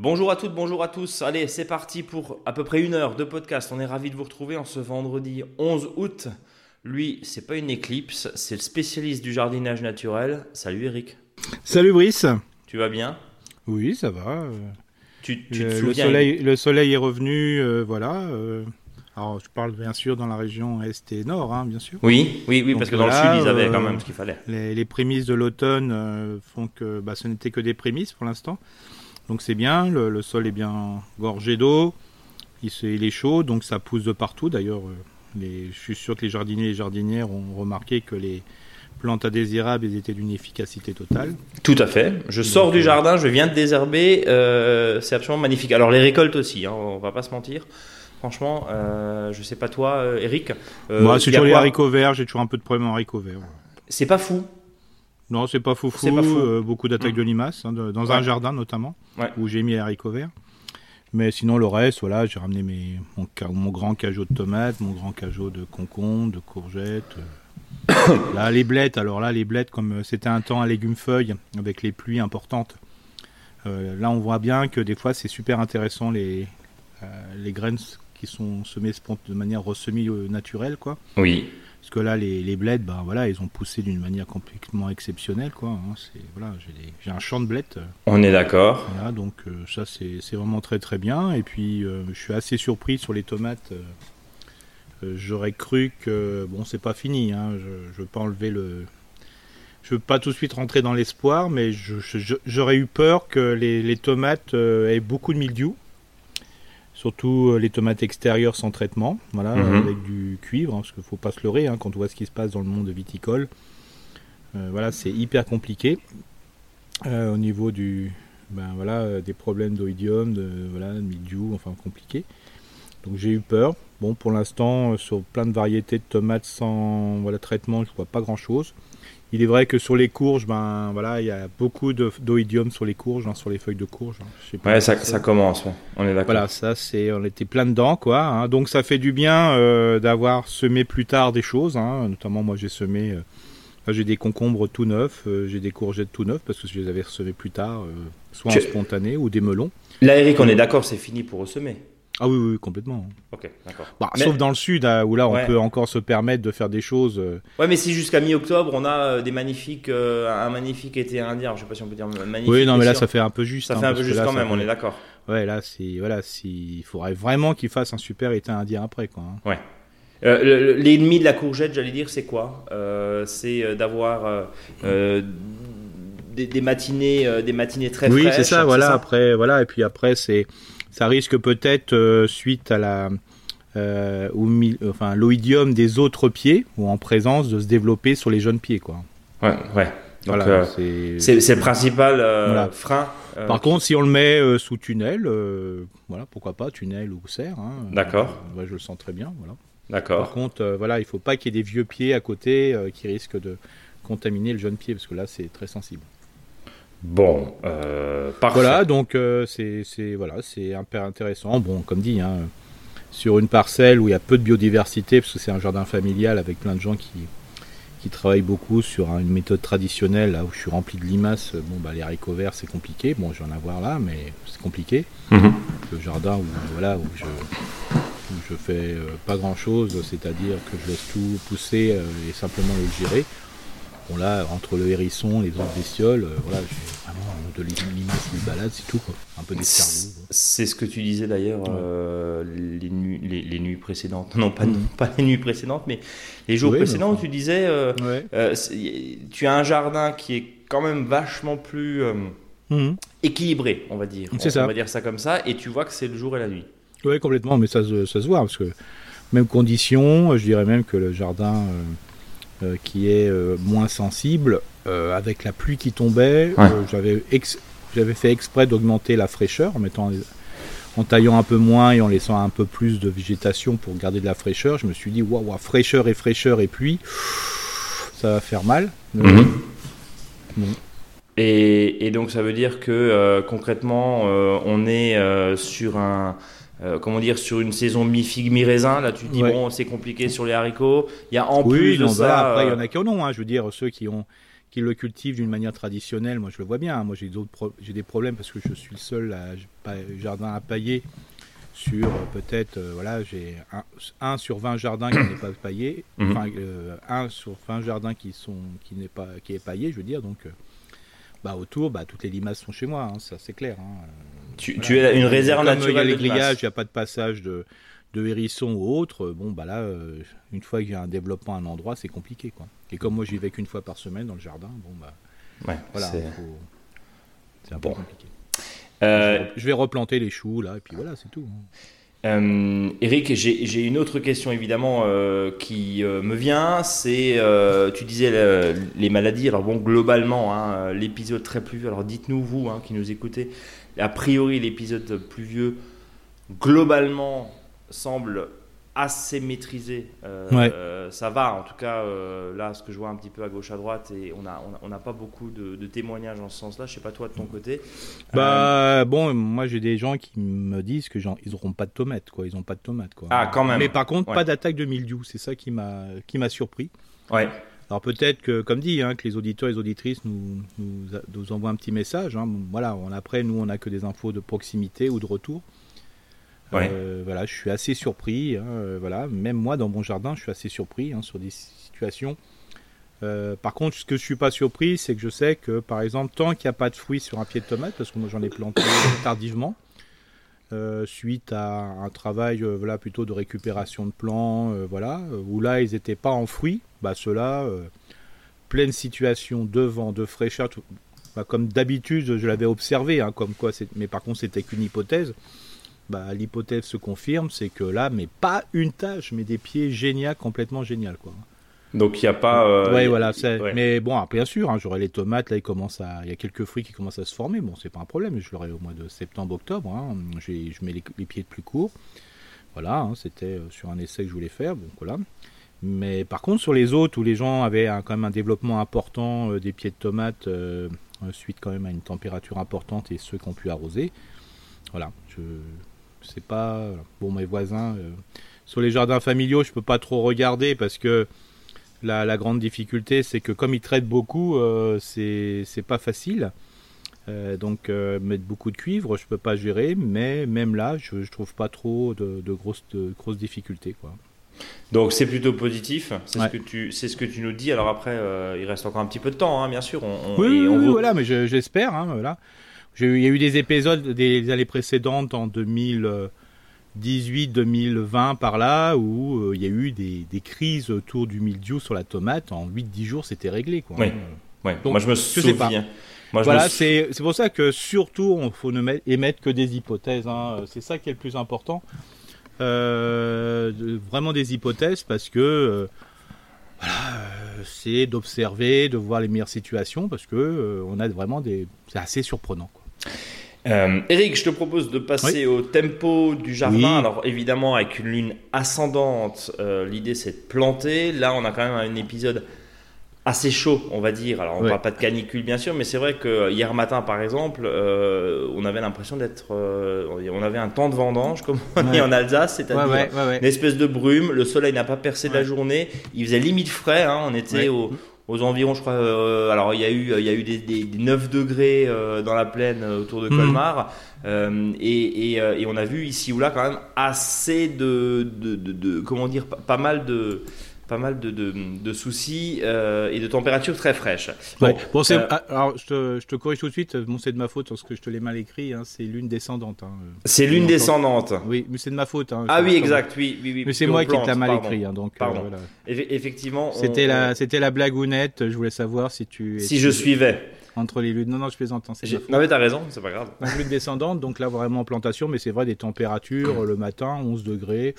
Bonjour à toutes, bonjour à tous. Allez, c'est parti pour à peu près une heure de podcast. On est ravis de vous retrouver en ce vendredi 11 août. Lui, c'est pas une éclipse, c'est le spécialiste du jardinage naturel. Salut Eric. Salut Brice. Tu vas bien? Oui, ça va. Tu, tu te le, le souviens soleil, le soleil est revenu, euh, voilà. euh, alors, je parle bien sûr dans la région est et nord, hein, bien sûr. Oui, oui, oui, Donc parce que dans le sud, ils avaient euh, quand même ce qu'il fallait. Les, les prémices de l'automne euh, font que bah, ce n'était que des prémices pour l'instant. Donc c'est bien, le, le sol est bien gorgé d'eau, il, est chaud, donc ça pousse de partout. D'ailleurs, euh, je suis sûr que les jardiniers et les jardinières ont remarqué que les plantes indésirables elles étaient d'une efficacité totale. Tout à fait. Je sors Donc, du jardin, je viens de désherber. euh, c'est absolument magnifique. Alors les récoltes aussi, hein, on va pas se mentir. Franchement, euh, je sais pas toi, euh, Eric. euh, Moi, c'est toujours les haricots verts, j'ai toujours un peu de problème en haricots verts. C'est pas fou. Non, c'est pas foufou. C'est pas fou. euh, beaucoup d'attaques Mm. de limaces, hein, de- dans Ouais. un jardin notamment, Ouais. où j'ai mis les haricots verts. Mais sinon, le reste, voilà, j'ai ramené mes, mon, grand cajot de tomates, mon grand cajot de concombres, de courgettes. là, les blettes, alors là, les blettes, comme c'était un temps à légumes feuilles, avec les pluies importantes, euh, là, on voit bien que des fois, c'est super intéressant les, euh, les graines qui sont spont- de manière semi-naturelle, quoi. Oui. Parce que là, les, les bleds, ben voilà, ils ont poussé d'une manière complètement exceptionnelle, quoi. hein. C'est voilà, j'ai un champ de bleds, euh, On est d'accord. voilà, donc euh, ça c'est vraiment très très bien. Et puis euh, je suis assez surpris sur les tomates. euh, J'aurais cru que bon, c'est pas fini. Hein, je, je veux pas enlever le. Je veux pas tout de suite rentrer dans l'espoir, mais j'aurais eu peur que les, les tomates euh, aient beaucoup de mildiou. Surtout euh, les tomates extérieures sans traitement, voilà, Mhm. avec du cuivre, hein, parce qu'il faut pas se leurrer hein, quand on voit ce qui se passe dans le monde viticole. Euh, voilà, c'est hyper compliqué Euh, au niveau du, ben voilà, des problèmes d'oïdium, de voilà, de mildiou, enfin compliqué. Donc j'ai eu peur. Bon, pour l'instant, sur plein de variétés de tomates sans voilà traitement, je vois pas grand chose. Il est vrai que sur les courges, ben voilà, il y a beaucoup d'oïdium sur les courges, hein, sur les feuilles de courge. hein. Je sais pas Ouais, ça, ça commence. ouais. On est d'accord. voilà, ça c'est, on était plein dedans quoi. hein. Donc ça fait du bien euh, d'avoir semé plus tard des choses. hein. Notamment moi j'ai semé, euh, j'ai des concombres tout neufs, euh, j'ai des courgettes tout neufs parce que je les avais semés plus tard, euh, soit Tu- en spontané ou des melons. Là, Eric, on est d'accord, c'est fini pour ressemer. Ah oui, oui, oui, complètement. Ok, d'accord. Bah, Mais- Sauf dans le sud hein, où là on Ouais. peut encore se permettre de faire des choses. euh, Ouais, mais si jusqu'à mi-octobre, on a euh, des magnifiques, euh, un magnifique été indien. Je sais pas si on peut dire magnifique. Oui, non, mais là ça fait un peu juste. ça hein, fait un peu juste là, quand même. On est d'accord. Ouais, là c'est voilà, il faudrait vraiment qu'il fasse un super été indien après quoi. hein. Ouais. Euh, le- le- L'ennemi de la courgette, j'allais dire, c'est quoi? C'est d'avoir des, des matinées, des matinées très oui, fraîches. c'est ça, voilà. Après, voilà, et puis après, c'est, ça risque peut-être euh, suite à la, euh, enfin, l'oïdium des autres pieds ou en présence de se développer sur les jeunes pieds, quoi. Ouais, ouais. Donc, voilà, euh, c'est- le principal euh, Voilà. frein. Par contre, si on le met sous tunnel, voilà, pourquoi pas tunnel ou serre. Hein, D'accord. Je le sens très bien, voilà. Par D'accord. contre, euh, voilà, il faut pas qu'il y ait des vieux pieds à côté qui risquent de contaminer le jeune pied parce que là, c'est très sensible. Bon, euh, parfait. Voilà, donc euh, c'est c'est- voilà, c'est intéressant. Bon, comme dit, hein, sur une parcelle où il y a peu de biodiversité, parce que c'est un jardin familial avec plein de gens qui, qui travaillent beaucoup sur hein, une méthode traditionnelle, là où je suis rempli de limaces. Bon, bah, les haricots verts, c'est compliqué. Bon, je vais en avoir là, mais c'est compliqué. Mhm. Le jardin où, voilà, où je, où je fais euh, pas grand chose, c'est-à-dire que je laisse tout pousser euh, et simplement le gérer. Bon là, entre le hérisson, les autres bestioles, euh, voilà, j'ai vraiment de limaces qui baladent, c'est tout quoi. Un peu d'escargot. C'est ce que tu disais d'ailleurs euh, les, nuits, les, les nuits précédentes. Non, pas, Mhm. pas les nuits précédentes, mais les jours Oui, précédents enfin. tu disais euh, Ouais. euh, tu as un jardin qui est quand même vachement plus Mhm. équilibré, on va dire. C'est on, ça. on va dire ça comme ça, et tu vois que c'est le jour et la nuit. Ouais, complètement, mais ça, se- ça se voit, parce que même condition, je dirais même que le jardin qui est euh, moins sensible, euh, avec la pluie qui tombait, Ouais. euh, j'avais ex- j'avais fait exprès d'augmenter la fraîcheur en mettant en taillant un peu moins et en laissant un peu plus de végétation pour garder de la fraîcheur. Je me suis dit, waouh, fraîcheur et fraîcheur et pluie, ça va faire mal. Mhm. Bon. Et, et donc ça veut dire que euh, concrètement, euh, on est euh, sur un, euh, comment dire, sur une saison mi-figue, mi-raisin. Là, tu te dis, bon, c'est compliqué sur les haricots. Il y a en plus de ça. après, il y en a qui en ont. Hein, je veux dire, ceux qui, ont, qui le cultivent d'une manière traditionnelle, moi, je le vois bien. Hein. Moi, j'ai, j'ai des problèmes parce que je suis le seul à, jardin à pailler sur euh, peut-être, euh, voilà, j'ai un, sur 20 jardins qui n'est pas paillé, mhm. enfin, un sur 20 jardins qui, sont, qui, n'est pas, qui est paillé, je veux dire. Donc, bah, autour, bah, toutes les limaces sont chez moi, hein, ça c'est clair. Tu, tu as une réserve naturelle. Il y a les grillages, il n'y a pas de passage de, de hérisson ou autre. Bon, bah là, euh, une fois qu'il y a un développement à un endroit, c'est compliqué. Quoi. Et comme moi, j'y vais qu'une fois par semaine dans le jardin, bon, bah. Ouais, voilà. C'est un peu compliqué. Euh, je vais replanter les choux, là, et puis voilà, c'est tout. Hein. Euh, Eric, j'ai une autre question évidemment euh, qui euh, me vient. C'est, tu disais les maladies. Alors bon, globalement, hein, l'épisode très pluvieux. Alors dites-nous vous hein, qui nous écoutez. A priori, l'épisode pluvieux globalement semble assez maîtrisé. Euh, ça va, en tout cas, euh, là, ce que je vois un petit peu à gauche, à droite, et on n'a on a, pas beaucoup de, témoignages en ce sens-là. Je sais pas toi de ton côté. Bah, euh, bon, moi j'ai des gens qui me disent que ils n'auront pas de tomates, quoi. Ils n'ont pas de tomates, quoi. Ah, quand même. Mais par contre, pas d'attaque de mildiou. C'est ça qui m'a qui m'a surpris. Ouais. Alors peut-être que, comme dit, hein, que les auditeurs et les auditrices nous, nous, envoient un petit message. Hein. Voilà, on, après, nous, on n'a que des infos de proximité ou de retour. Euh, voilà, je suis assez surpris. Hein, euh, voilà, même moi dans mon jardin, je suis assez surpris hein, sur des situations. Euh, par contre, ce que je suis pas surpris, c'est que je sais que, par exemple, tant qu'il n'y a pas de fruits sur un pied de tomate, parce que moi j'en ai planté tardivement, suite à un travail, voilà, plutôt de récupération de plants, voilà, où là ils n'étaient pas en fruits, bah ceux-là, pleine situation de vent, de fraîcheur, bah, comme d'habitude je l'avais observé, hein, comme quoi, mais par contre c'était qu'une hypothèse bah, l'hypothèse se confirme, c'est que là, mais pas une tâche, mais des pieds géniaux, complètement génial, quoi. Donc il n'y a pas. Euh, oui, voilà. Mais bon, bien sûr, hein, j'aurai les tomates. Là, il commence à, il y a quelques fruits qui commencent à se former. Bon, c'est pas un problème. Je l'aurai au mois de septembre, octobre. Hein. Je mets les, pieds de plus courts. Voilà, hein, c'était euh, sur un essai que je voulais faire. Donc voilà. Mais par contre, sur les autres où les gens avaient quand même un développement important euh, des pieds de tomates suite quand même à une température importante et ceux qui ont pu arroser, voilà, je c'est pas bon mes voisins euh, sur les jardins familiaux, je peux pas trop regarder parce que la, grande difficulté, c'est que comme ils traitent beaucoup, euh, c'est pas facile. Euh, donc mettre beaucoup de cuivre, je peux pas gérer, mais même là, je, je trouve pas trop de, grosses, grosses difficultés quoi. Donc c'est plutôt positif, c'est ce que tu c'est ce que tu nous dis. Alors après, il reste encore un petit peu de temps, hein, bien sûr. oui, voilà, mais j'espère, hein, voilà. Il y a eu des épisodes des années précédentes, en 2018, 2020, par là, où euh, il y a eu des, crises autour du mildiou sur la tomate. En 8-10 jours, c'était réglé. Quoi. Oui. Moi, je me souviens. Moi, voilà, c'est pour ça que surtout, il faut ne émettre que des hypothèses. Hein. C'est ça qui est le plus important. Euh, vraiment des hypothèses parce que euh, voilà, c'est d'observer, de voir les meilleures situations parce que on a vraiment des. C'est assez surprenant. Euh, Eric, je te propose de passer au tempo du jardin. Alors évidemment avec une lune ascendante, euh, l'idée c'est de planter. Là on a quand même un épisode assez chaud, on va dire. Alors on ne parle pas de canicule bien sûr, mais c'est vrai que hier matin par exemple, euh, on avait l'impression d'être, on avait un temps de vendange comme on dit en Alsace, c'est-à-dire une espèce de brume. Le soleil n'a pas percé de la journée. Il faisait limite frais. Hein. on était au aux environs, je crois. Euh, alors, il y a eu, il y a eu des, des, 9 degrés euh, dans la plaine euh, autour de hmm. Colmar. Et, et, et, on a vu ici ou là quand même assez de, de, de, de comment dire, pas mal de pas mal de, de, soucis euh, et de températures très fraîches. Bon, bon euh, ah, alors je te, je te, corrige tout de suite, bon, c'est de ma faute parce que je te l'ai mal écrit, hein, c'est lune descendante. Hein, c'est lune descendante. Oui, mais c'est de ma faute. Hein, ah oui, exact, oui, oui, oui. Mais c'est moi qui t'ai mal écrit, donc. Euh, pardon. Voilà. Effectivement. C'était la, c'était la blagounette. Je voulais savoir si tu. Si je suivais. Entre les lunes. Non, non, je plaisante. Hein, non, mais t'as raison, c'est pas grave. La lune descendante, donc là vraiment en plantation, mais c'est vrai des températures le matin, 11 degrés.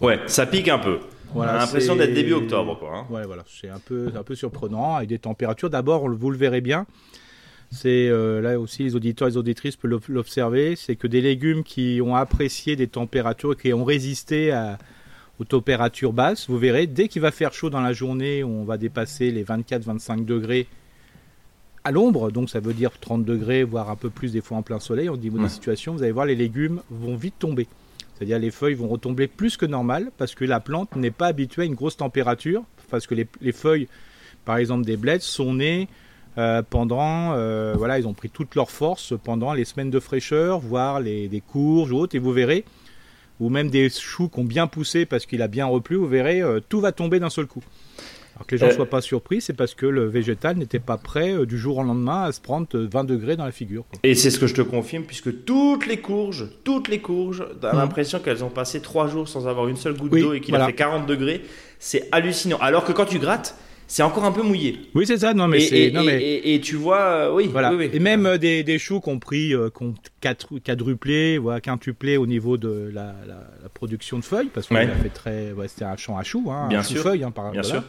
Ouais, ça pique un peu. On a l'impression d'être début octobre. Quoi, hein. Ouais, voilà, c'est un peu, un peu surprenant avec des températures. D'abord, vous le verrez bien. C'est euh, là aussi les auditeurs et les auditrices peuvent l'observer. C'est que des légumes qui ont apprécié des températures, qui ont résisté à, aux températures basses, vous verrez, dès qu'il va faire chaud dans la journée, on va dépasser les 24-25 degrés, à l'ombre, donc ça veut dire 30 degrés, voire un peu plus des fois en plein soleil, au niveau des situations, vous allez voir les légumes vont vite tomber. C'est-à-dire les feuilles vont retomber plus que normal parce que la plante n'est pas habituée à une grosse température, parce que les, feuilles, par exemple des bleds, sont nées euh, pendant, euh, voilà, ils ont pris toute leur force pendant les semaines de fraîcheur, voire les, des courges ou autres, et vous verrez, ou même des choux qui ont bien poussé parce qu'il a bien replu, vous verrez, euh, tout va tomber d'un seul coup. Alors que les gens ne soient pas surpris, c'est parce que le végétal n'était pas prêt du jour au lendemain à se prendre 20 degrés dans la figure. Et c'est ce que je te confirme, puisque toutes les courges, toutes les courges, tu as mmh. l'impression qu'elles ont passé 3 jours sans avoir une seule goutte d'eau et qu'il a fait 40 degrés. C'est hallucinant. Alors que quand tu grattes, c'est encore un peu mouillé. Oui, c'est ça. Non, mais et, non, mais... Et, tu vois, euh, oui, voilà. Oui, Et même euh, des, des choux qui ont pris, euh, qui ont quadruplé, voilà, quintuplé au niveau de la, la, production de feuilles, parce qu'on a fait très, ouais, c'était un champ à choux, hein, bien un sûr, feuille, hein, par bien sûr.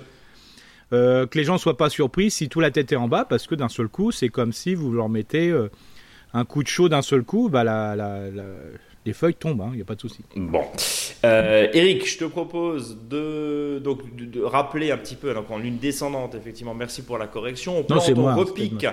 Euh, que les gens soient pas surpris si tout la tête est en bas, parce que d'un seul coup, c'est comme si vous leur mettez un coup de chaud d'un seul coup, bah la, la, les feuilles tombent, il hein, n'y a pas de souci. Bon. Euh, Eric, je te propose de, donc, de, rappeler un petit peu, donc en lune descendante, effectivement, merci pour la correction. On plante, on repique.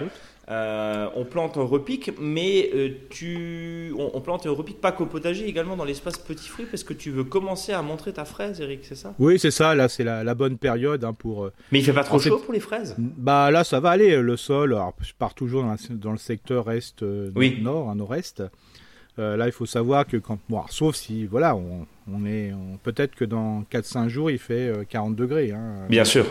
Euh, on plante, on repique, mais euh, tu, on, plante on repique pas qu'au potager, également dans l'espace petit fruit, parce que tu veux commencer à montrer ta fraise, Eric, c'est ça? Oui, c'est ça. Là, c'est la, bonne période hein, pour. mais il fait pas trop chaud pour les fraises? Bah là, ça va aller. Le sol, alors, je pars toujours dans, le secteur est nord, hein, nord-est. Euh, là, il faut savoir que quand, bon, sauf si, voilà, on, est, peut-être que dans 4-5 jours, il fait 40 euh, degrés. Hein. Bien sûr.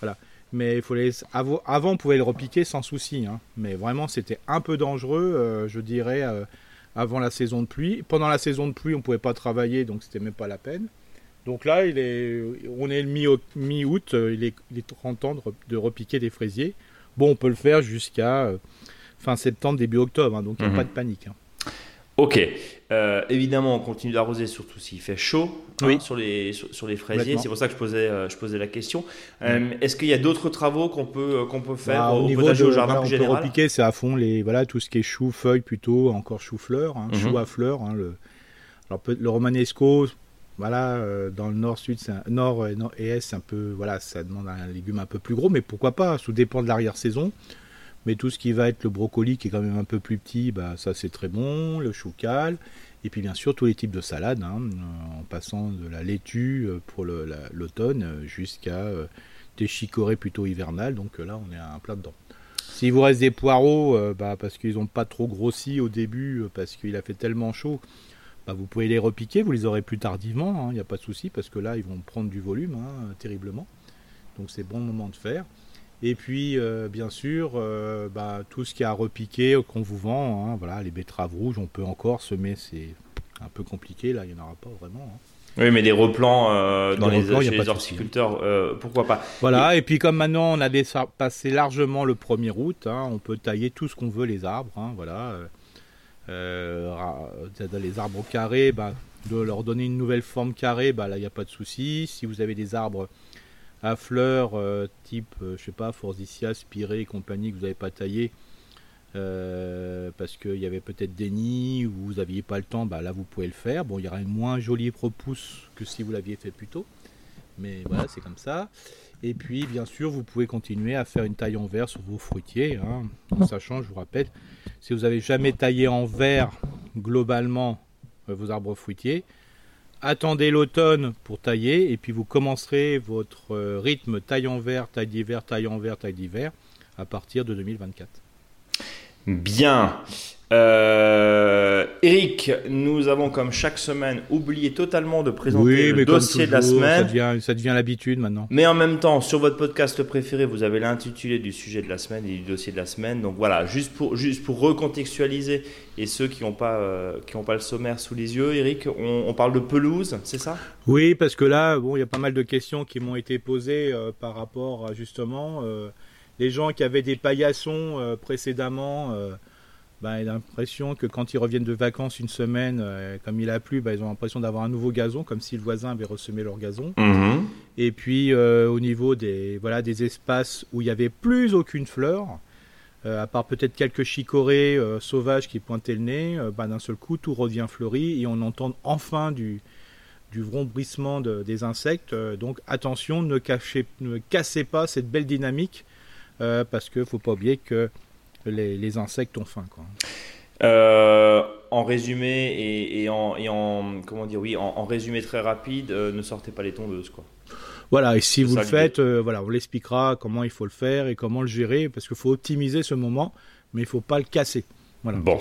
Voilà. Mais il faut les, avant, on pouvait le repiquer sans souci. Hein. Mais vraiment, c'était un peu dangereux, euh, je dirais, avant la saison de pluie. Pendant la saison de pluie, on pouvait pas travailler, donc c'était même pas la peine. Donc là, il est, on est le mi-août, il, est, il est temps de, repiquer des fraisiers. Bon, on peut le faire jusqu'à fin septembre, début octobre, hein, donc il n'y a mhm. pas de panique. Ok. Euh, évidemment, on continue d'arroser, surtout s'il fait chaud hein, sur, les, sur, les fraisiers. C'est pour ça que je posais, euh, je posais la question. Euh, est-ce qu'il y a d'autres travaux qu'on peut, qu'on peut faire bah, au, niveau potager au jardin plus général repiquer, c'est à fond les, voilà, tout ce qui est chou, feuilles plutôt, encore chou-fleur, hein, chou mhm. à fleurs. Hein, le, alors, le romanesco, voilà, dans le nord-sud, nord, nord et est, c'est un peu, voilà, ça demande un légume un peu plus gros, mais pourquoi pas, tout dépend de l'arrière-saison. Mais tout ce qui va être le brocoli, qui est quand même un peu plus petit, bah, ça c'est très bon, le chou cal. Et puis bien sûr tous les types de salades, hein, en passant de la laitue euh, pour l'automne euh, jusqu'à euh, des chicorées plutôt hivernales. Donc là on est à un plat dedans. S'il vous reste des poireaux, bah, parce qu'ils n'ont pas trop grossi au début, parce qu'il a fait tellement chaud, bah, vous pouvez les repiquer, vous les aurez plus tardivement, il hein, n'y a pas de souci, parce que là ils vont prendre du volume hein, terriblement. Donc c'est bon moment de faire. Et puis, euh, bien sûr, euh, bah, tout ce qui a repiqué qu'on vous vend, hein, voilà, les betteraves rouges, on peut encore semer, c'est un peu compliqué, là, il n'y en aura pas vraiment. Hein. Oui, mais des replants euh, dans les, chez les horticulteurs, pourquoi pas Voilà, et... puis comme maintenant on a passé largement le 1er août, hein, on peut tailler tout ce qu'on veut, les arbres, voilà. les arbres carrés, bah, de leur donner une nouvelle forme carrée, bah, là, il n'y a pas de souci. Si vous avez des arbres à fleurs euh, type, euh, je sais pas, Forsythia, Spirée et compagnie que vous n'avez pas taillé euh, parce qu'il y avait peut-être des nids ou vous n'aviez pas le temps, bah là vous pouvez le faire. Bon, il y aura une moins jolie repousse que si vous l'aviez fait plus tôt, mais voilà, c'est comme ça. Et puis, bien sûr, vous pouvez continuer à faire une taille en verre sur vos fruitiers, hein, en sachant, je vous rappelle, si vous avez jamais taillé en verre globalement vos arbres fruitiers, attendez l'automne pour tailler et puis vous commencerez votre euh, rythme taille en verre, taille d'hiver, taille en verre, taille d'hiver à partir de 2024. Bien. Euh, Eric, nous avons comme chaque semaine oublié totalement de présenter le dossier de la semaine. Ça devient, l'habitude maintenant. Mais en même temps, sur votre podcast préféré, vous avez l'intitulé du sujet de la semaine et du dossier de la semaine. Donc voilà, juste pour, juste pour recontextualiser et ceux qui n'ont pas, euh, qui pas le sommaire sous les yeux, Eric, on, parle de pelouse, c'est ça? Oui, parce que là, bon, il y a pas mal de questions qui m'ont été posées euh, par rapport à justement les gens qui avaient des paillassons précédemment bah, il a l'impression que quand ils reviennent de vacances une semaine, euh, comme il a plu, bah, ils ont l'impression d'avoir un nouveau gazon, comme si le voisin avait ressemé leur gazon. Mhm. Et puis euh, au niveau des, voilà, des espaces où il n'y avait plus aucune fleur, euh, à part peut-être quelques chicorées sauvages qui pointaient le nez, bah, d'un seul coup tout revient fleuri et on entend enfin du, du vrombrissement des insectes. donc attention, ne, cachez, ne cassez pas cette belle dynamique, parce qu'il ne faut pas oublier que les, insectes ont faim. Quoi. en résumé et, en, comment dire oui en, résumé très rapide, ne sortez pas les tondeuses quoi. Voilà, et si vous le faites, voilà, on l'expliquera comment il faut le faire et comment le gérer, parce qu'il faut optimiser ce moment, mais il ne faut pas le casser bon.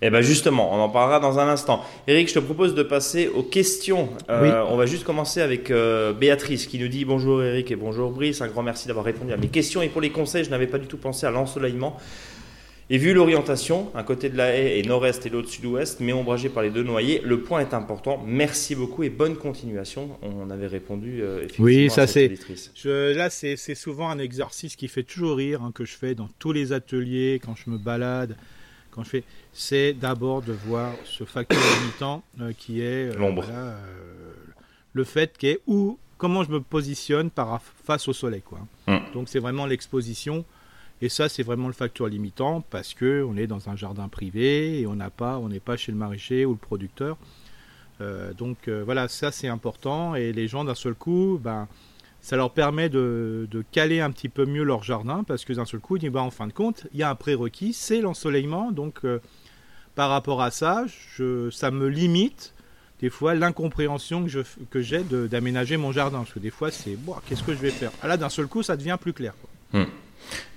Et eh ben justement, on en parlera dans un instant. Eric, je te propose de passer aux questions. Euh, on va juste commencer avec euh, Béatrice qui nous dit bonjour Eric et bonjour Brice. Un grand merci d'avoir répondu à mes questions et pour les conseils, je n'avais pas du tout pensé à l'ensoleillement. Et vu l'orientation, un côté de la haie est nord-est et l'autre sud-ouest, mais ombragé par les deux noyers, le point est important. Merci beaucoup et bonne continuation. On avait répondu euh, effectivement. Oui, ça c'est. Là, c'est souvent un exercice qui fait toujours rire, hein, que je fais dans tous les ateliers, quand je me balade je fais, c'est d'abord de voir ce facteur limitant euh, qui est euh, l'ombre. Euh, le fait qu'est où comment je me positionne par face au soleil quoi. Hum. Donc c'est vraiment l'exposition et ça c'est vraiment le facteur limitant parce que on est dans un jardin privé et on n'a pas on n'est pas chez le maraîcher ou le producteur. donc voilà, ça c'est important et les gens d'un seul coup ben ça leur permet de, caler un petit peu mieux leur jardin parce que d'un seul coup, bah, en fin de compte, il y a un prérequis, c'est l'ensoleillement. Donc, euh, par rapport à ça, ça me limite des fois l'incompréhension que, j'ai d'aménager mon jardin. Parce que des fois, c'est bon, qu'est-ce que je vais faire? Ah Là, d'un seul coup, ça devient plus clair. Hmm.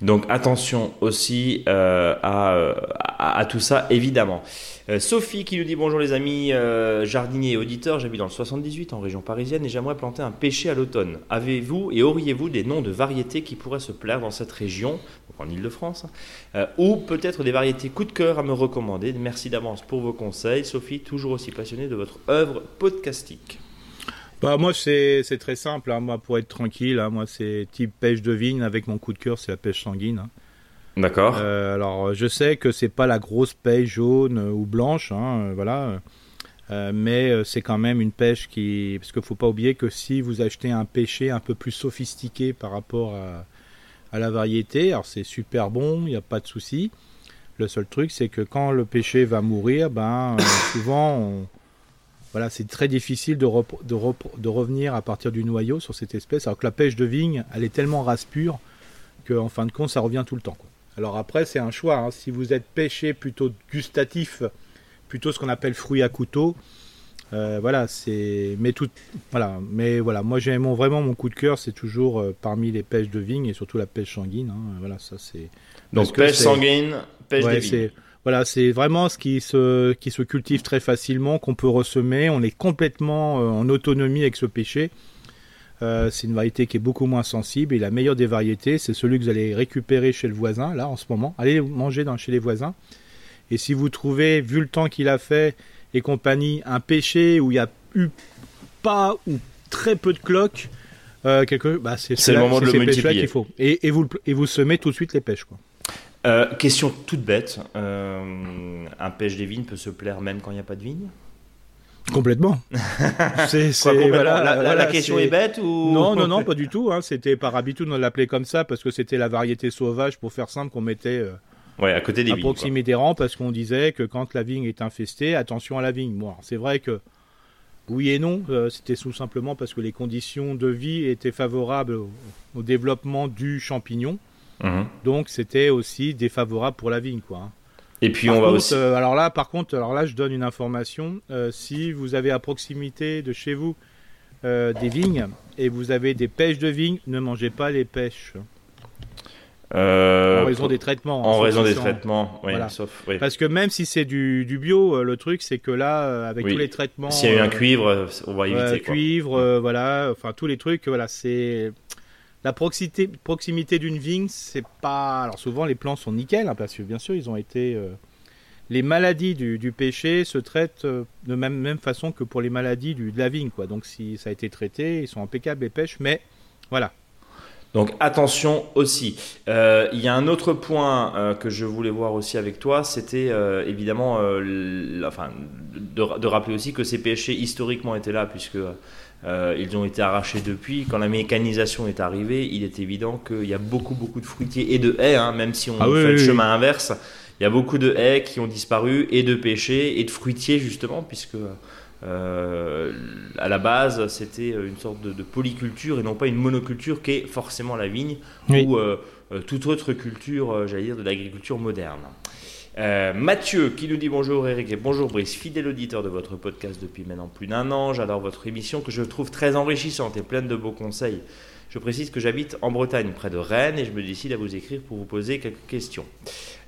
Donc attention aussi euh, euh, à, tout ça, évidemment. Euh, Sophie qui nous dit bonjour les amis jardiniers et auditeurs, j'habite dans le 78 en région parisienne et j'aimerais planter un pêcher à l'automne. Avez-vous et auriez-vous des noms de variétés qui pourraient se plaire dans cette région, en Ile-de-France, ou peut-être des variétés coup de cœur à me recommander? Merci d'avance pour vos conseils. Sophie, toujours aussi passionnée de votre œuvre podcastique. Bah moi c'est très simple, hein. moi pour être tranquille, hein. moi c'est type pêche de vigne avec mon coup de cœur c'est la pêche sanguine. Hein. D'accord. Euh, alors je sais que c'est pas la grosse pêche jaune ou blanche, euh, voilà, euh, mais c'est quand même une pêche qui, parce qu'il faut pas oublier que si vous achetez un pêcher un peu plus sophistiqué par rapport à, à la variété, alors c'est super bon, il n'y a pas de souci. Le seul truc c'est que quand le pêcher va mourir, ben souvent on voilà, c'est très difficile de, de, revenir à partir du noyau sur cette espèce, alors que la pêche de vigne, elle est tellement race pure qu'en fin de compte, ça revient tout le temps. Alors après, c'est un choix. Hein. Si vous êtes pêché plutôt gustatif, plutôt ce qu'on appelle fruit à couteau, euh, voilà, c'est. Mais tout, voilà, mais voilà, moi j'ai vraiment mon coup de cœur, c'est toujours euh, parmi les pêches de vigne et surtout la pêche sanguine. Hein. Voilà, ça c'est. Donc pêche sanguine, pêche de vigne. Voilà, c'est vraiment ce qui se, qui se cultive très facilement, qu'on peut ressemer. On est complètement euh, en autonomie avec ce péché. Euh, c'est une variété qui est beaucoup moins sensible et la meilleure des variétés, c'est celui que vous allez récupérer chez le voisin, là en ce moment. Allez manger dans, chez les voisins. Et si vous trouvez, vu le temps qu'il a fait et compagnie, un pêcher où il n'y a eu pas ou très peu de cloques, euh, quelque, bah c'est le moment de le multiplier. qu'il faut. Et, et, vous, et vous semez tout de suite les pêches. Quoi. Euh, question toute bête. Euh, un pêche des vignes peut se plaire même quand il n'y a pas de vigne? Complètement. c'est, la, question est... bête ou Non, non, non, pas du tout. Hein. C'était par habitude on l'appelait comme ça parce que c'était la variété sauvage pour faire simple qu'on mettait. Euh, ouais, à côté des à vignes. proximité des rangs parce qu'on disait que quand la vigne est infestée, attention à la vigne. Bon, c'est vrai que oui et non, c'était tout simplement parce que les conditions de vie étaient favorables au développement du champignon. Mhm. Donc c'était aussi défavorable pour la vigne, quoi. Hein. Et puis on va aussi. Euh, alors là, par contre, alors là, je donne une information. Euh, si vous avez à proximité de chez vous euh, des vignes et vous avez des pêches de vignes, ne mangez pas les pêches. en raison des traitements. En raison des traitements, oui, sauf, Parce que même si c'est du, bio, le truc c'est que là, avec tous les traitements. S'il y a eu un cuivre, on va éviter. Cuivre, voilà, enfin tous les trucs, voilà, c'est la proximité, proximité d'une vigne, c'est pas. Alors souvent les plants sont nickel, hein, parce que bien sûr ils ont été. Euh, les maladies du, du, se traitent euh, de même, même façon que pour les maladies du, de la vigne, quoi. Donc si ça a été traité, ils sont impeccables les pêches, mais voilà. Donc attention aussi. Euh, il y a un autre point que je voulais voir aussi avec toi, c'était évidemment, enfin, de, de, rappeler aussi que ces pêchers historiquement étaient là, puisque euh, ils ont été arrachés depuis. Quand la mécanisation est arrivée, il est évident qu'il y a beaucoup, beaucoup de fruitiers et de haies, hein, même si on ah fait le chemin inverse. Il y a beaucoup de haies qui ont disparu et de pêchers et de fruitiers, justement, puisque euh, à la base, c'était une sorte de, polyculture et non pas une monoculture qui est forcément la vigne, où euh, toute autre culture, j'allais dire, de l'agriculture moderne. Mathieu qui nous dit bonjour Eric et bonjour Brice, fidèle auditeur de votre podcast depuis maintenant plus d'un an. J'adore votre émission que je trouve très enrichissante et pleine de beaux conseils. Je précise que j'habite en Bretagne, près de Rennes, et je me décide à vous écrire pour vous poser quelques questions.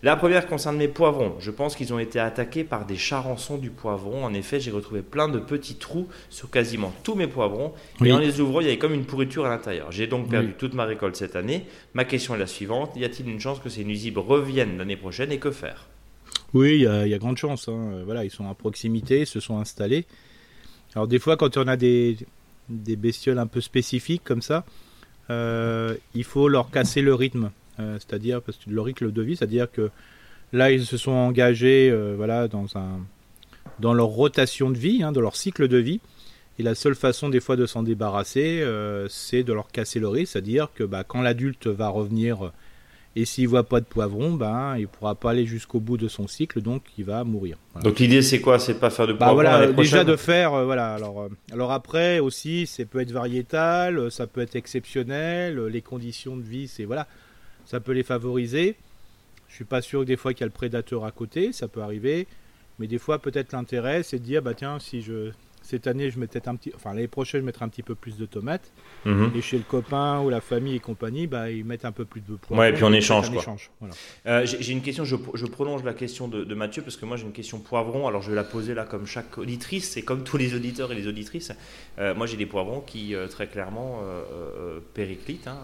La première concerne mes poivrons. Je pense qu'ils ont été attaqués par des charançons du poivron. En effet, j'ai retrouvé plein de petits trous sur quasiment tous mes poivrons. Et en les ouvrant, il y avait comme une pourriture à l'intérieur. J'ai donc perdu toute ma récolte cette année. Ma question est la suivante. Y a-t-il une chance que ces nuisibles reviennent l'année prochaine et que faire? Oui, il y, a, grande chance. Hein. Voilà, ils sont à proximité, se sont installés. Alors des fois, quand on a des, bestioles un peu spécifiques comme ça, euh, il faut leur casser le rythme, euh, c'est-à-dire parce que le rythme de vie, c'est-à-dire que là ils se sont engagés, euh, voilà, dans leur rotation de vie, hein, dans leur cycle de vie. Et la seule façon des fois de s'en débarrasser, c'est de leur casser le rythme, c'est-à-dire que bah, quand l'adulte va revenir et s'il voit pas de poivron, ben il pourra pas aller jusqu'au bout de son cycle, donc il va mourir. Donc l'idée c'est quoi? C'est de pas faire de bah, poivron voilà, déjà de faire euh, voilà. Alors euh, alors après aussi, ça peut être variétal, euh, ça peut être exceptionnel. Les conditions de vie, c'est voilà, ça peut les favoriser. Je suis pas sûr que des fois qu'il y a le prédateur à côté, ça peut arriver. Mais des fois, peut-être l'intérêt, c'est de dire, bah tiens, si je cette année, je mettais un petit, enfin l'année prochaine, je mettrai un petit peu plus de tomates. Mhm. Et chez le copain ou la famille et compagnie, bah, ils mettent un peu plus de poivrons. Ouais, et puis on échange. Quoi. Euh, j'ai une question, je, prolonge la question de, Mathieu, parce que moi j'ai une question poivron. Alors je vais la poser là comme chaque auditrice, et comme tous les auditeurs et les auditrices. Euh, moi j'ai des poivrons qui euh, très clairement périclitent. Hein,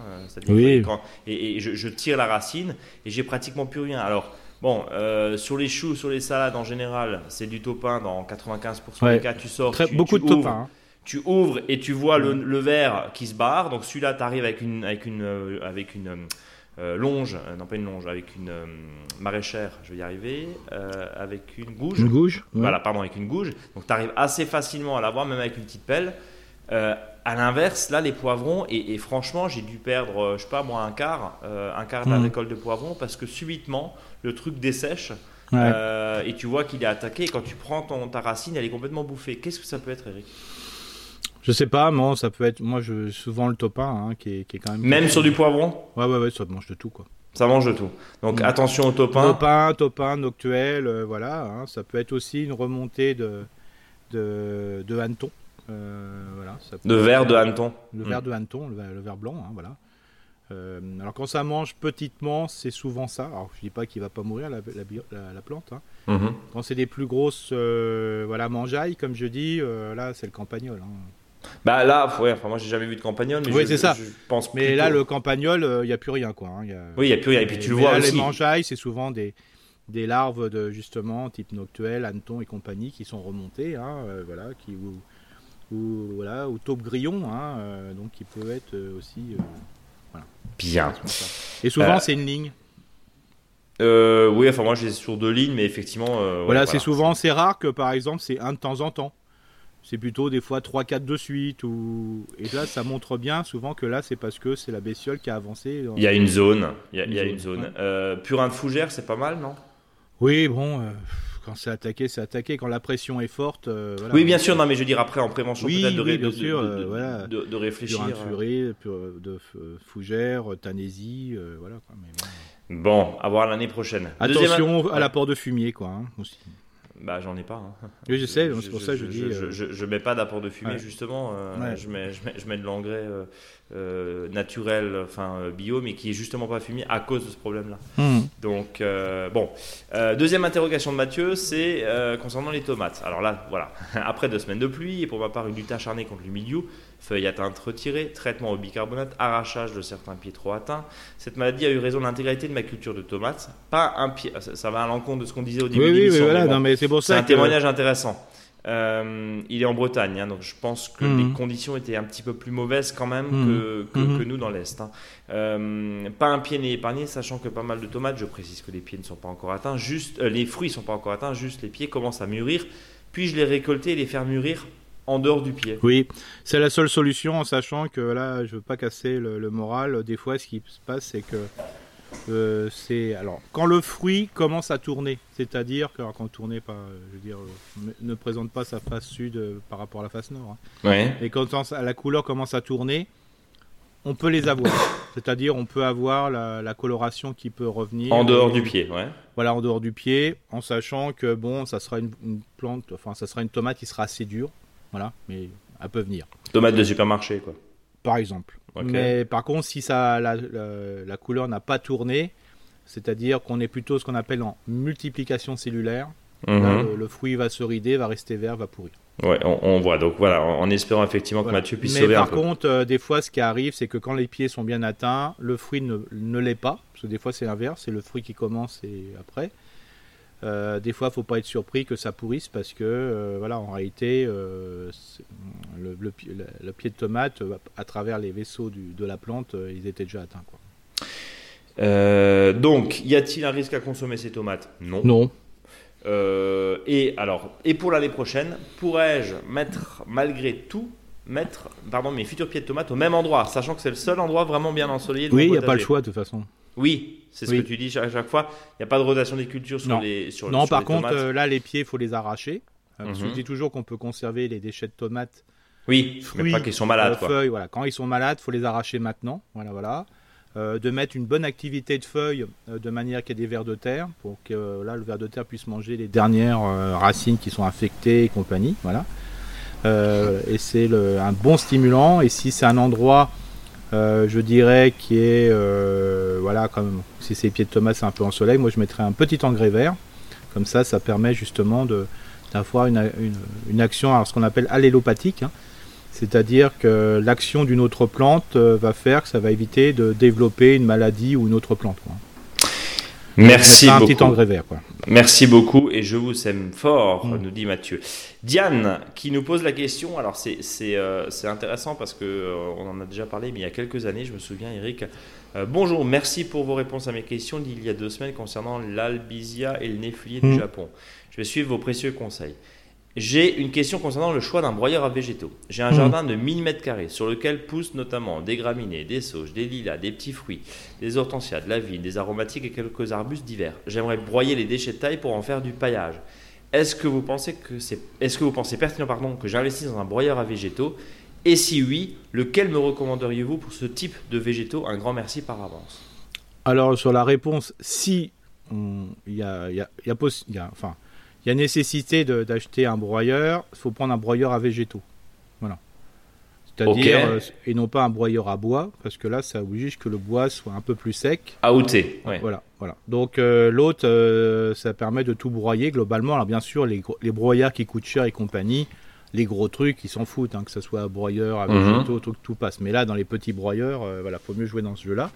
oui. et, et je, je, tire la racine, et j'ai pratiquement plus rien. Alors Bon, euh, sur les choux, sur les salades en général, c'est du topin dans 95% des cas. Tu sors, tu, beaucoup de ouvres, topin. Hein. Tu ouvres et tu vois le, verre qui se barre. Donc celui-là, tu arrives avec une, avec une, euh, avec une euh, longe, non pas une longe, avec une maraîchère, je vais y arriver, avec une gouge. Une gouge Voilà, pardon, avec une gouge. Donc tu arrives assez facilement à l'avoir, même avec une petite pelle. À l'inverse, là, les poivrons, et, franchement, j'ai dû perdre, euh, je sais pas moi, un quart, euh, un quart de la hmm. récolte de poivrons parce que subitement, le truc dessèche euh, et tu vois qu'il est attaqué. Et quand tu prends ton, ta racine, elle est complètement bouffée. Qu'est-ce que ça peut être, Eric? Je sais pas, moi, ça peut être, moi, je, souvent le topin, hein, qui, est, qui, est, quand même. Même sur du poivron? Ouais, ouais, ouais, ça mange de tout, quoi. Ça mange de tout. Donc hmm. attention au topin. Topin, topin, noctuel, voilà. Hein. ça peut être aussi une remontée de, de, de hanneton. Euh, voilà, de verre de hanneton. Le verre hmm. de hanneton, le, verre blanc, hein, voilà. Euh, alors quand ça mange petitement, c'est souvent ça. Alors je dis pas qu'il va pas mourir la, la, plante. Hein. Mhm. Quand c'est des plus grosses, euh, voilà, mangeailles, comme je dis, là c'est le campagnol. Hein. Bah là, ouais, enfin moi j'ai jamais vu de campagnol, mais oui, c'est ça. pense mais là le campagnol, il n'y a plus rien quoi. Oui, il n'y a plus rien. Et puis tu le vois aussi. Les mangeailles, c'est souvent des, des larves de justement type noctuel, hanneton et compagnie qui sont remontées, voilà, qui ou voilà ou taupe grillon hein, euh, donc il peut être euh, aussi euh, voilà. bien. Et souvent c'est une ligne. oui enfin moi j'ai sur deux lignes mais effectivement voilà, c'est souvent c'est rare que par exemple c'est un de temps en temps. C'est plutôt des fois 3-4 de suite ou et là ça montre bien souvent que là c'est parce que c'est la bestiole qui a avancé il y a une zone. Il y a une, zone, purin de fougère c'est pas mal non? Oui bon quand c'est attaqué, c'est attaqué. Quand la pression est forte. Euh, oui, bien sûr. Non, mais je veux dire après en prévention, peut-être de, bien sûr, de, voilà. de, réfléchir. Furet, de fougère, tanésie, voilà. Quoi, bon. à voir l'année prochaine. Attention à l'apport de fumier, quoi, hein, aussi. Bah, j'en ai pas. Hein. Oui, je sais, c'est pour ça que je, dis. Je, je, je, mets pas d'apport de fumée, justement. Euh, je, mets, je, mets, je mets de l'engrais euh, euh, naturel, enfin bio, mais qui est justement pas fumé à cause de ce problème-là. Hmm. Donc, bon. deuxième interrogation de Mathieu, c'est concernant les tomates. Alors là, voilà. Après deux semaines de pluie, et pour ma part, une lutte acharnée contre le milieu, feuilles atteintes retirées, traitement au bicarbonate, arrachage de certains pieds trop atteints. Cette maladie a eu raison de l'intégralité de ma culture de tomates. Pas un pied, ça, va à l'encontre de ce qu'on disait au début oui, oui, voilà, non, mais c'est pour ça. C'est un témoignage intéressant. Euh, il est en Bretagne, hein, donc je pense que les mhm. conditions étaient un petit peu plus mauvaises quand même mhm. que, mhm. que, nous dans l'Est. Hein. Euh, pas un pied n'est épargné, sachant que pas mal de tomates, je précise que les pieds ne sont pas encore atteints, juste, euh, les fruits ne sont pas encore atteints, juste les pieds commencent à mûrir. Puis-je les récolter et les faire mûrir en dehors du pied? Oui, c'est la seule solution en sachant que là, je veux pas casser le, moral. Des fois, ce qui se passe, c'est que euh, c'est alors quand le fruit commence à tourner, c'est-à-dire que quand tourner pas, je veux dire, ne présente pas sa face sud euh, par rapport à la face nord. Hein. Et quand la couleur commence à tourner, on peut les avoir. C'est-à-dire, on peut avoir la, coloration qui peut revenir. En dehors du pied, ouais. Voilà, en dehors du pied, en sachant que bon, ça sera une, plante, enfin, ça sera une tomate qui sera assez dure, voilà, mais elle peut venir. Tomate de supermarché, quoi. Par exemple. Mais par contre, si ça, la, couleur n'a pas tourné, c'est-à-dire qu'on est plutôt ce qu'on appelle en multiplication cellulaire, mhm. le, fruit va se rider, va rester vert, va pourrir. Ouais, on, voit. Donc voilà, en, espérant effectivement que Mathieu puisse Mais sauver par un peu. contre, euh, des fois, ce qui arrive, c'est que quand les pieds sont bien atteints, le fruit ne, ne l'est pas. Parce que des fois, c'est l'inverse, c'est le fruit qui commence et après. Euh, des fois, il faut pas être surpris que ça pourrisse parce que, euh, voilà, en réalité, le, le, pied de tomate, à travers les vaisseaux du, de la plante, ils étaient déjà atteints. Quoi. donc, y a-t-il un risque à consommer ces tomates? Non. Non. Euh, et alors, et pour l'année prochaine, pourrais-je mettre, malgré tout, mettre pardon, mes futurs pieds de tomates au même endroit, sachant que c'est le seul endroit vraiment bien ensoleillé Oui, il n'y a pas le choix de toute façon. Oui, c'est ce que tu dis à chaque fois. Il n'y a pas de rotation des cultures sur les sur Non, par contre, euh, là, les pieds, il faut les arracher. Euh, je mhm. dis toujours qu'on peut conserver les déchets de tomates. Oui, fruits, mais pas qu'ils sont malades. Feuilles, voilà. Quand ils sont malades, il faut les arracher maintenant. Voilà, voilà. Euh, de mettre une bonne activité de feuilles euh, de manière qu'il y ait des vers de terre pour que euh, là le ver de terre puisse manger les dernières racines qui sont infectées et compagnie voilà et c'est un bon stimulant et si c'est un endroit je dirais qui est voilà comme si c'est pieds de tomate c'est un peu en soleil moi je mettrais un petit engrais vert comme ça ça permet justement d'avoir une, action à ce qu'on appelle allélopathique hein. C'est-à-dire que l'action d'une autre plante euh, va faire que ça va éviter de développer une maladie ou une autre plante. Merci un beaucoup. petit engrais vert. Quoi. Merci beaucoup et je vous aime fort, mm. nous dit Mathieu. Diane qui nous pose la question, alors c'est euh, intéressant parce qu'on euh, on en a déjà parlé, mais il y a quelques années, je me souviens Eric. bonjour, merci pour vos réponses à mes questions d'il y a deux semaines concernant l'albizia et le néflier du mm. Japon. Je vais suivre vos précieux conseils. J'ai une question concernant le choix d'un broyeur à végétaux. J'ai un hmm. jardin de 1000 m2 sur lequel poussent notamment des graminées, des sauges, des lilas, des petits fruits, des hortensias, de la vigne, des aromatiques et quelques arbustes divers. J'aimerais broyer les déchets de taille pour en faire du paillage. Est-ce que vous pensez que c'est est-ce que vous pensez pertinent pardon que j'investisse dans un broyeur à végétaux? Et si oui, lequel me recommanderiez-vous pour ce type de végétaux? Un grand merci par avance. Alors sur la réponse si il y a, y a, y a enfin il y a nécessité d'acheter un broyeur, il faut prendre un broyeur à végétaux. Voilà. C'est-à-dire, euh, et non pas un broyeur à bois, parce que là, ça oblige que le bois soit un peu plus sec. Outé, Voilà, voilà. Donc, euh, l'autre, euh, ça permet de tout broyer globalement. Alors, bien sûr, les, les broyeurs qui coûtent cher et compagnie, les gros trucs, ils s'en foutent, hein, que ce soit broyeur à mhm. végétaux, tout, tout, passe. Mais là, dans les petits broyeurs, voilà, faut mieux jouer dans ce jeu-là.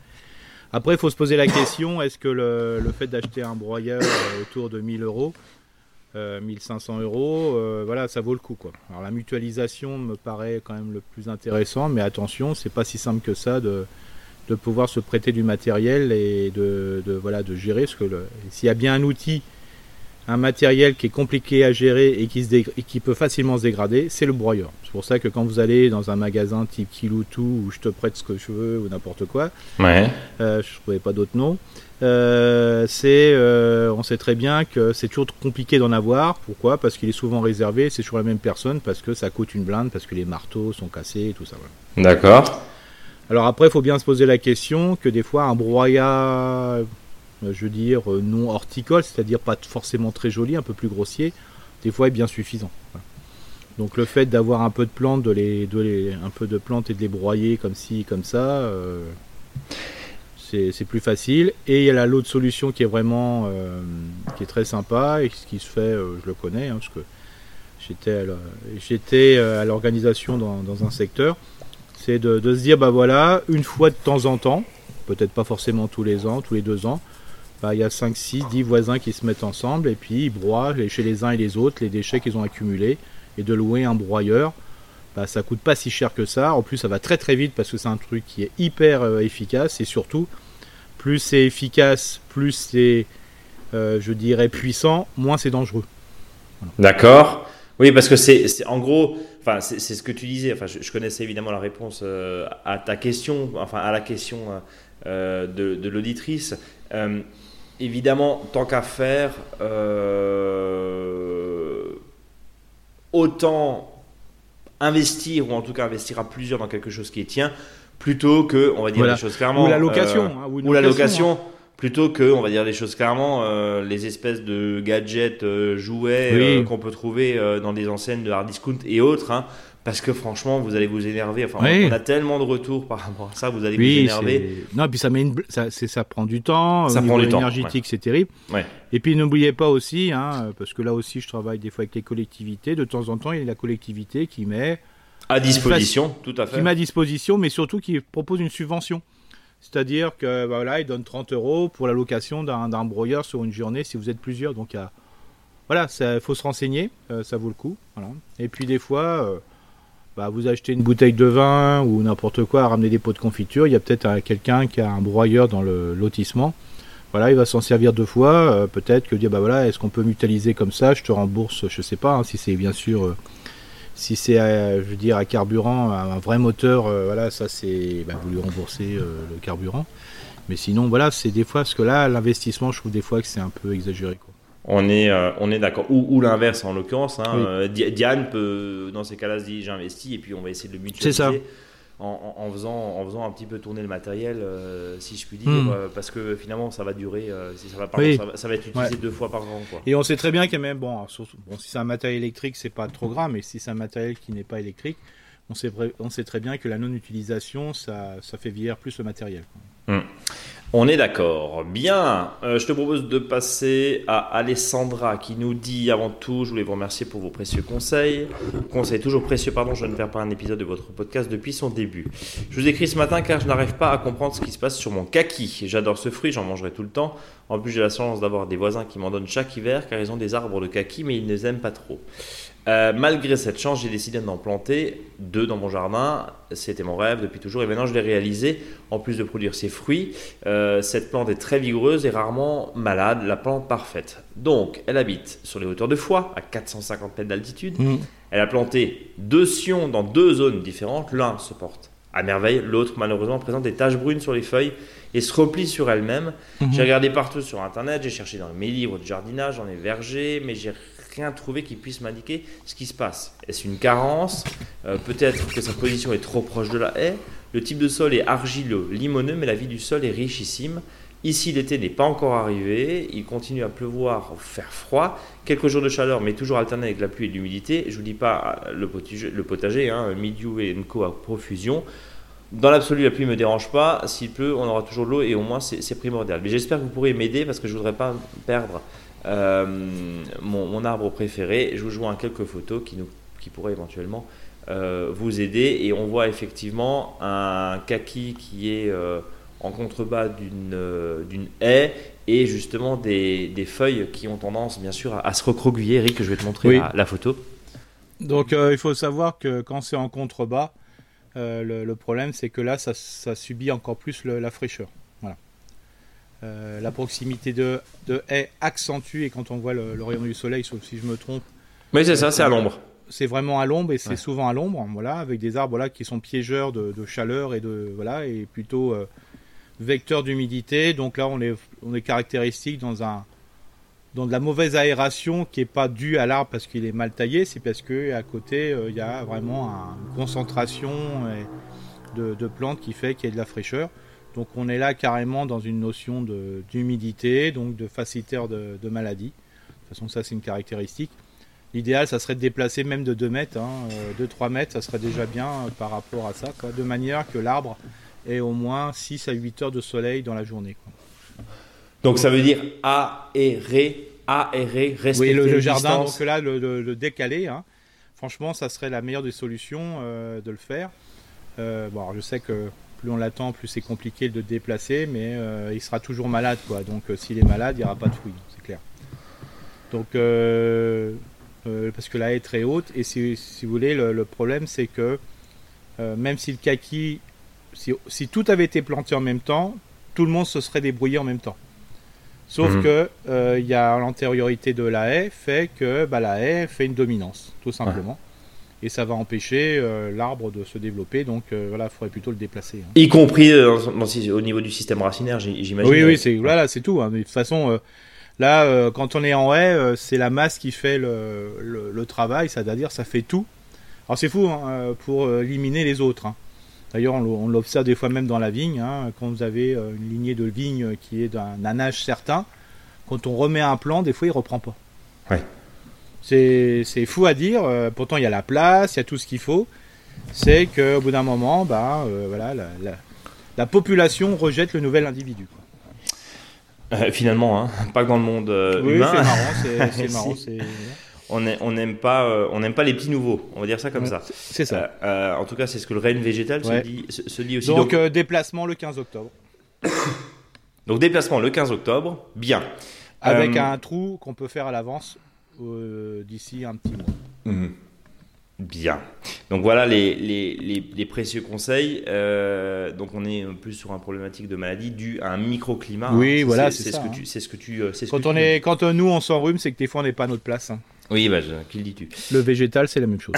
Après, il faut se poser la question est-ce que le, le fait d'acheter un broyeur autour de 1000 euros, 1500 euh, euros, euh, voilà, ça vaut le coup. Quoi. Alors la mutualisation me paraît quand même le plus intéressant, mais attention, c'est pas si simple que ça de, de pouvoir se prêter du matériel et de, de voilà, de gérer. Parce que s'il y a bien un outil, un matériel qui est compliqué à gérer et qui, se et qui peut facilement se dégrader, c'est le broyeur. C'est pour ça que quand vous allez dans un magasin type Kiloutou où je te prête ce que je veux ou n'importe quoi, ouais. euh, je ne trouvais pas d'autres noms. Euh, c'est, euh, on sait très bien que c'est toujours compliqué d'en avoir. Pourquoi? Parce qu'il est souvent réservé, c'est sur la même personne, parce que ça coûte une blinde, parce que les marteaux sont cassés et tout ça. D'accord. Alors après, il faut bien se poser la question que des fois, un broyat, je veux dire, non horticole, c'est-à-dire pas forcément très joli, un peu plus grossier, des fois est bien suffisant. Donc le fait d'avoir un peu de plantes, de les, de les, un peu de plantes et de les broyer comme ci, comme ça. Euh, c'est plus facile. Et il y a l'autre solution qui est vraiment euh, qui est très sympa et ce qui se fait, euh, je le connais, hein, parce que j'étais à euh, l'organisation dans, un secteur, c'est de, se dire bah voilà, une fois de temps en temps, peut-être pas forcément tous les ans, tous les deux ans, bah, il y a 5, 6, 10 voisins qui se mettent ensemble et puis ils broient chez les uns et les autres les déchets qu'ils ont accumulés et de louer un broyeur bah, ça coûte pas si cher que ça. En plus, ça va très très vite parce que c'est un truc qui est hyper efficace et surtout, plus c'est efficace, plus c'est, euh, je dirais, puissant, moins c'est dangereux. D'accord. Oui, parce que c'est en gros, enfin, c'est ce que tu disais. Enfin, je, connaissais évidemment la réponse euh, à ta question, enfin à la question euh, de, l'auditrice. évidemment, tant qu'à faire, autant investir ou en tout cas investir à plusieurs dans quelque chose qui est tien plutôt que, on va dire Voilà. les choses clairement. Ou la location. euh, hein, ou, la location, plutôt que, on va dire les choses clairement, euh, les espèces de gadgets, euh, jouets Oui. qu'on peut trouver dans des enseignes de hard discount et autres. hein, parce que franchement, vous allez vous énerver. Enfin, Oui. on a tellement de retours par rapport à ça, vous allez vous énerver. non, puis ça met une, ça, prend du temps. Ça Au prend du temps, énergétique, c'est terrible. Ouais. Et puis n'oubliez pas aussi, hein, parce que là aussi, je travaille des fois avec les collectivités. De temps en temps, il y a la collectivité qui met, À disposition, tout à fait. qui met à disposition, mais surtout qui propose une subvention. C'est-à-dire que bah, voilà, ils donnent 30 euros pour la location d'un, broyeur sur une journée si vous êtes plusieurs. Donc il voilà, il faut se renseigner, euh, ça vaut le coup. Voilà. Et puis des fois, euh, bah, vous achetez une bouteille de vin ou n'importe quoi, à ramener des pots de confiture. Il y a peut-être quelqu'un qui a un broyeur dans le lotissement. Voilà, il va s'en servir deux fois. euh, peut-être que dire bah voilà, est-ce qu'on peut mutualiser comme ça? Je te rembourse, je sais pas, hein, si c'est bien sûr, si c'est, euh, je veux dire, à carburant, un vrai moteur, euh, voilà, ça c'est, bah, vous lui remboursez euh, le carburant. Mais sinon, voilà, c'est des fois, parce que là, l'investissement, je trouve des fois que c'est un peu exagéré. Quoi. On est, euh, on est d'accord. Ou, ou l'inverse en l'occurrence. hein. Oui. Diane peut, dans ces cas-là, se dire j'investis et puis on va essayer de le mutualiser. C'est ça. En, faisant, en faisant un petit peu tourner le matériel, euh, si je puis dire, Hmm. euh, parce que finalement ça va durer, euh, si ça va, par Oui. contre, ça, va, ça va être utilisé deux fois par an. Quoi. Et on sait très bien qu'il y a même, bon, alors, surtout- bon si c'est un matériel électrique, c'est pas trop grave, mais si c'est un matériel qui n'est pas électrique, on sait, on sait très bien que la non-utilisation, ça, ça fait vieillir plus le matériel. quoi. On est d'accord. Bien, Euh, je te propose de passer à Alessandra qui nous dit avant tout, je voulais vous remercier pour vos précieux conseils. Conseils toujours précieux, pardon, je ne perds pas un épisode de votre podcast depuis son début. Je vous écris ce matin car je n'arrive pas à comprendre ce qui se passe sur mon kaki. J'adore ce fruit, j'en mangerai tout le temps. En plus, j'ai la chance d'avoir des voisins qui m'en donnent chaque hiver car ils ont des arbres de kaki mais ils ne les aiment pas trop. Euh, malgré cette chance, j'ai décidé d'en planter deux dans mon jardin. C'était mon rêve depuis toujours et maintenant je l'ai réalisé. En plus de produire ses fruits, euh, cette plante est très vigoureuse et rarement malade, la plante parfaite. Donc, elle habite sur les hauteurs de Foix, à 450 mètres d'altitude. Elle a planté deux sions dans deux zones différentes. L'un se porte à merveille, l'autre malheureusement présente des taches brunes sur les feuilles et se replie sur elle-même. J'ai regardé partout sur internet, j'ai cherché dans mes livres de jardinage, dans les vergers, mais j'ai rien trouvé qui puisse m'indiquer ce qui se passe. Est-ce une carence? Euh, Peut-être que sa position est trop proche de la haie. Le type de sol est argileux, limoneux, mais la vie du sol est richissime. Ici, l'été n'est pas encore arrivé. Il continue à pleuvoir, faire froid. Quelques jours de chaleur, mais toujours alternés avec la pluie et l'humidité. Je vous dis pas euh, le potager, le hein, Midiou et Co à profusion. Dans l'absolu, la pluie ne me dérange pas. S'il pleut, on aura toujours de l'eau et au moins c'est primordial. Mais j'espère que vous pourrez m'aider parce que je voudrais pas perdre euh, mon, mon arbre préféré. Je vous joins quelques photos qui, nous, qui pourraient éventuellement euh, vous aider. Et on voit effectivement un kaki qui est euh, en contrebas d'une haie et justement des, des feuilles qui ont tendance bien sûr à, à se recroqueviller. Eric, je vais te montrer Oui. la, la photo. Donc il faut savoir que quand c'est en contrebas, le, le problème c'est que là ça, ça subit encore plus le- la fraîcheur. Euh, la proximité de, de haie accentue et quand on voit le, le rayon du soleil, sauf si je me trompe, Oui, c'est ça, c'est à l'ombre. c'est vraiment à l'ombre et c'est Ouais. souvent à l'ombre, voilà, avec des arbres là qui sont piégeurs de, de chaleur et de voilà et plutôt euh, vecteurs d'humidité. Donc là on est on est caractéristique dans un dans de la mauvaise aération qui est pas due à l'arbre parce qu'il est mal taillé, c'est parce que à côté euh, il y a vraiment un- une concentration et de, de plantes qui fait qu'il y a de la fraîcheur. Donc on est là carrément dans une notion de- d'humidité, donc de facilitateur de, de maladie. De toute façon ça c'est une caractéristique. L'idéal, ça serait de déplacer même de 2 mètres, hein, 2-3 mètres, ça serait déjà bien euh, par rapport à ça, quoi, de manière que l'arbre ait au moins 6 à 8 heures de soleil dans la journée. quoi. Donc ça veut dire aérer, aérer, respecter Oui, le, le jardin, donc là, le, le- le décaler, hein, franchement, ça serait la meilleure des solutions euh, de le faire. Euh, bon, alors, je sais que plus on l'attend, plus c'est compliqué de le déplacer, mais euh, il sera toujours malade, quoi. Donc euh, s'il est malade, il n'y aura pas de fruits, c'est clair. Donc, euh, parce que la haie est très haute, et si, si vous voulez, le, le problème, c'est que même si le kaki, si, si tout avait été planté en même temps, tout le monde se serait débrouillé en même temps. Sauf Mhm. que il y a l'antériorité de la haie fait que bah, la haie fait une dominance, tout simplement. Et ça va empêcher euh, l'arbre de se développer, donc euh, voilà, il faudrait plutôt le déplacer. hein. Y compris euh, dans- au niveau du système racinaire, j'imagine. Oui, oui, c'est voilà, c'est tout. hein. Mais de toute façon, là, quand on est en haie, c'est la masse qui fait le, le, le travail, c'est-à-dire ça fait tout. Alors c'est fou hein, pour éliminer les autres. D'ailleurs, on l'observe des fois même dans la vigne. Quand vous avez une lignée de vigne qui est d'un âge certain, quand on remet un plant, des fois, il reprend pas. Ouais. C'est fou à dire. pourtant, il y a la place, il y a tout ce qu'il faut. C'est qu'au bout d'un moment, bah, voilà, la, population rejette le nouvel individu. finalement, hein, pas dans le monde oui, humain. c'est marrant. C'est marrant on n'aime pas, euh, on n'aime pas les petits nouveaux. On va dire ça comme ça. C'est ça. Euh, euh, en tout cas, c'est ce que le règne végétal se, dit, se, dit aussi. Donc, déplacement le 15 octobre. Donc déplacement le 15 octobre, bien. Avec un trou qu'on peut faire à l'avance d'ici un petit mois. Mhm. Bien. Donc voilà les, les, précieux conseils. Euh, donc on est plus sur un problématique de maladie due à un microclimat. Oui, voilà, c'est ce que tu, c'est ce que tu. Quand on est, quand nous on s'enrhume, c'est que des fois on n'est pas à notre place. Hein. Oui, bah, qui le dis-tu? Le végétal, c'est la même chose.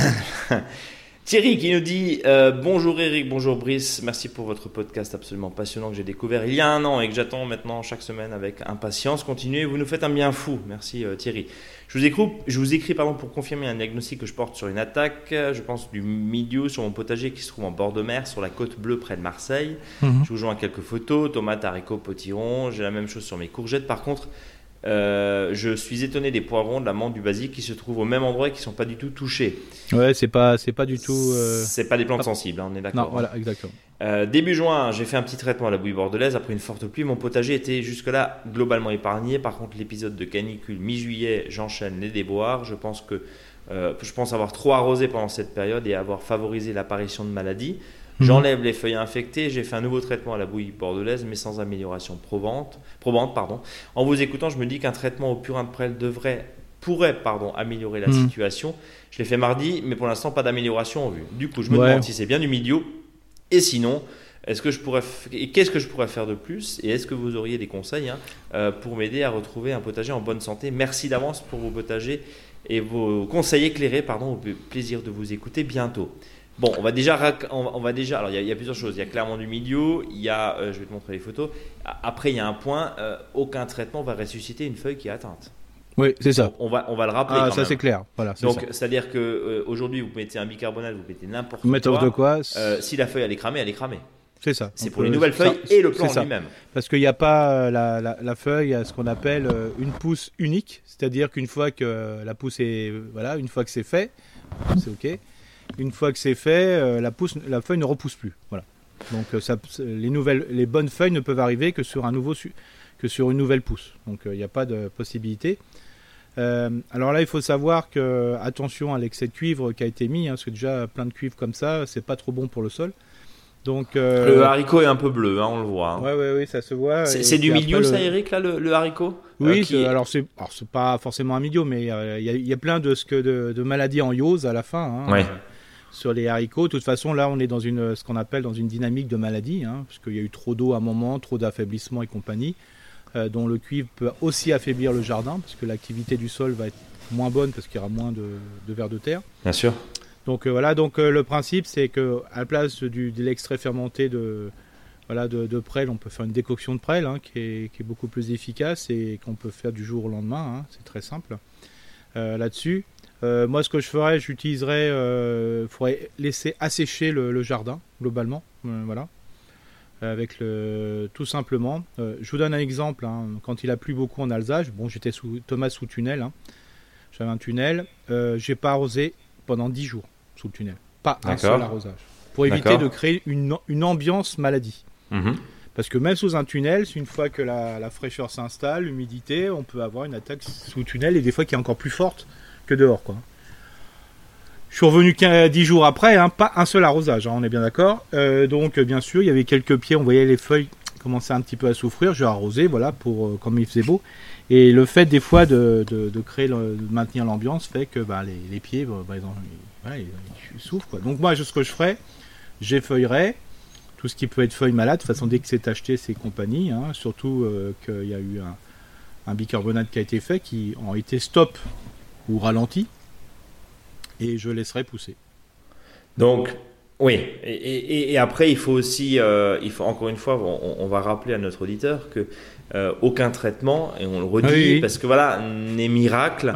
Thierry qui nous dit euh, Bonjour Eric, bonjour Brice, merci pour votre podcast absolument passionnant que j'ai découvert il y a un an et que j'attends maintenant chaque semaine avec impatience. Continuez, vous nous faites un bien fou. Merci euh, Thierry. Je vous écris, je vous écris pardon, pour confirmer un diagnostic que je porte sur une attaque, je pense du milieu sur mon potager qui se trouve en bord de mer, sur la côte bleue près de Marseille. Mhm. Je vous joins quelques photos tomates, haricots, potirons. J'ai la même chose sur mes courgettes. Par contre, euh, je suis étonné des poivrons, de la menthe, du basique qui se trouvent au même endroit et qui ne sont pas du tout touchés. Ouais, c'est pas, c'est pas du tout. Euh... C'est pas des plantes sensibles, hein, on est d'accord. Non, voilà, exactement. Euh, début juin, j'ai fait un petit traitement à la bouille bordelaise après une forte pluie. Mon potager était jusque-là globalement épargné. Par contre, l'épisode de canicule mi-juillet, j'enchaîne les déboires. Je pense que euh, je pense avoir trop arrosé pendant cette période et avoir favorisé l'apparition de maladies. Mhm. J'enlève les feuilles infectées, j'ai fait un nouveau traitement à la bouillie bordelaise, mais sans amélioration probante. probante pardon. En vous écoutant, je me dis qu'un traitement au purin de prêle devrait, pourrait pardon, améliorer la mhm. situation. Je l'ai fait mardi, mais pour l'instant, pas d'amélioration en vue. Du coup, je me demande si c'est bien du milieu. Et sinon, est-ce que je pourrais qu'est-ce que je pourrais faire de plus? Et est-ce que vous auriez des conseils hein, euh, pour m'aider à retrouver un potager en bonne santé? Merci d'avance pour vos potagers et vos conseils éclairés. Pardon, au plaisir de vous écouter bientôt. Bon, on va déjà, on va déjà. Alors, il y, a plusieurs choses. Il y a clairement du milieu. Il y a, euh, je vais te montrer les photos. Après, il y a un point. Euh, aucun traitement va ressusciter une feuille qui est atteinte. Oui, c'est ça. On va, on va le rappeler. Ah, ça c'est clair. Voilà. Donc, c'est-à-dire que euh, aujourd'hui, vous mettez un bicarbonate, vous mettez n'importe quoi. de quoi. si la feuille elle est cramée, elle est cramée. C'est ça. C'est pour les nouvelles feuilles et le plan lui-même. Parce qu'il n'y a pas la, la, la, feuille, ce qu'on appelle une pousse unique, c'est-à-dire qu'une fois que la pousse est, voilà, une fois que c'est fait, c'est ok. Une fois que c'est fait, euh, la, pousse, la feuille ne repousse plus. Voilà. Donc euh, ça, les, nouvelles, les bonnes feuilles ne peuvent arriver que sur, un nouveau, que sur une nouvelle pousse. Donc il euh, n'y a pas de possibilité. alors là, il faut savoir que attention à l'excès de cuivre qui a été mis, hein, parce que déjà plein de cuivre comme ça, c'est pas trop bon pour le sol. Donc le haricot est un peu bleu, hein, on le voit. Hein. Ouais, ouais, ouais, ça se voit. C'est du milieu, ça, Eric, là, le, haricot? Oui, qui... alors c'est, pas forcément un milieu, mais il y, a plein de, ce que de, de maladies en yose à la fin. Hein. Ouais sur les haricots. De toute façon, là, on est dans une, ce qu'on appelle dans une dynamique de maladie, hein, parce qu'il y a eu trop d'eau à un moment, trop d'affaiblissement et compagnie, euh, dont le cuivre peut aussi affaiblir le jardin, parce que l'activité du sol va être moins bonne parce qu'il y aura moins de, de vers de terre. Bien sûr. Donc euh, voilà, donc euh, le principe, c'est que à la place du, de l'extrait fermenté de voilà de, de, prêle, on peut faire une décoction de prêle hein, qui, est, qui, est, beaucoup plus efficace et qu'on peut faire du jour au lendemain. Hein, c'est très simple là-dessus. Euh, moi, ce que je ferais, j'utiliserais, euh, faudrait laisser assécher le, jardin globalement, euh, voilà, avec le, tout simplement. Je vous donne un exemple. Hein. quand il a plu beaucoup en Alsace, bon, j'étais sous Thomas sous tunnel, hein. j'avais un tunnel, j'ai pas arrosé pendant 10 jours sous le tunnel, pas un seul arrosage, pour éviter de créer une, une ambiance maladie. Mhm. Parce que même sous un tunnel, une fois que la, la fraîcheur s'installe, l'humidité, on peut avoir une attaque sous tunnel et des fois qui est encore plus forte que dehors, quoi. Je suis revenu 10 jours après, hein, pas un seul arrosage, hein, on est bien d'accord. Euh, donc, bien sûr, il y avait quelques pieds, on voyait les feuilles commencer un petit peu à souffrir. J'ai arrosé, voilà, pour euh, comme il faisait beau. Et le fait des fois de, créer, maintenir l'ambiance fait que bah, les, pieds, bah, ils, souffrent. Quoi. Donc moi, ce que je ferais, j'effeuillerais tout ce qui peut être feuille malade. De façon, dès que c'est acheté, c'est compagnie. Hein, surtout euh, qu'il y a eu un, un, bicarbonate qui a été fait, qui ont été stop ou ralenti, et je laisserai pousser. Donc, oui, et, après, il faut aussi, euh, il faut encore une fois, on, va rappeler à notre auditeur que euh, aucun traitement, et on le redit, parce que voilà, n'est miracle.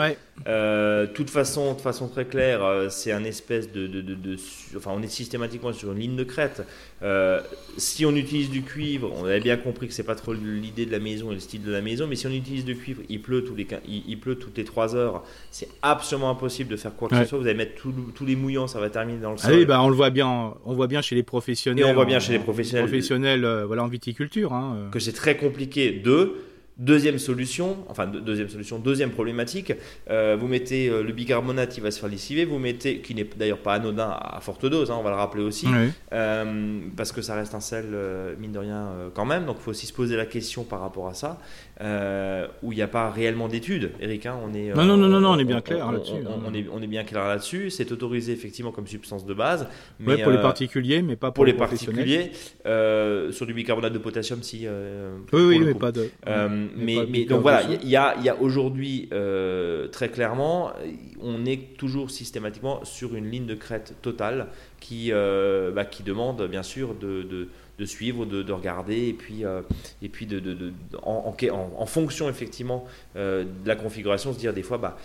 Euh, toute façon, de façon très claire, euh, c'est un espèce de, de, de, enfin, on est systématiquement sur une ligne de crête. Euh, si on utilise du cuivre, on avait bien compris que c'est pas trop l'idée de la maison et le style de la maison, mais si on utilise du cuivre, il pleut tous les, il, pleut toutes les 3 heures. C'est absolument impossible de faire quoi que ce soit. Vous allez mettre tous les mouillants, ça va terminer dans le sol. Ah oui, bah on le voit bien, on voit bien chez les professionnels. Et on voit bien chez les professionnels. Professionnels, voilà, en viticulture. Hein, que c'est très compliqué de Deuxième solution, enfin deuxième solution, deuxième problématique, euh, vous mettez euh, le bicarbonate qui va se faire lessiver, vous mettez, qui n'est d'ailleurs pas anodin à forte dose, hein, on va le rappeler aussi, euh, parce que ça reste un sel, mine de rien, quand même, donc il faut aussi se poser la question par rapport à ça, où il n'y a pas réellement d'études, Eric, hein, on est... non, non, non, non, on est bien clair là-dessus. Hein. On, est, on est bien clair là-dessus, c'est autorisé effectivement comme substance de base. Mais pour les particuliers, mais pas pour, pour les, particuliers. sur du bicarbonate de potassium, si... oui, oui, mais pas de mais, donc voilà, il y a, y a aujourd'hui euh, très clairement, on est toujours systématiquement sur une ligne de crête totale qui, euh, bah, qui demande bien sûr de, de, de suivre, de, de, regarder et puis, euh, et puis de, en, en, fonction effectivement de la configuration, se dire des fois, bah,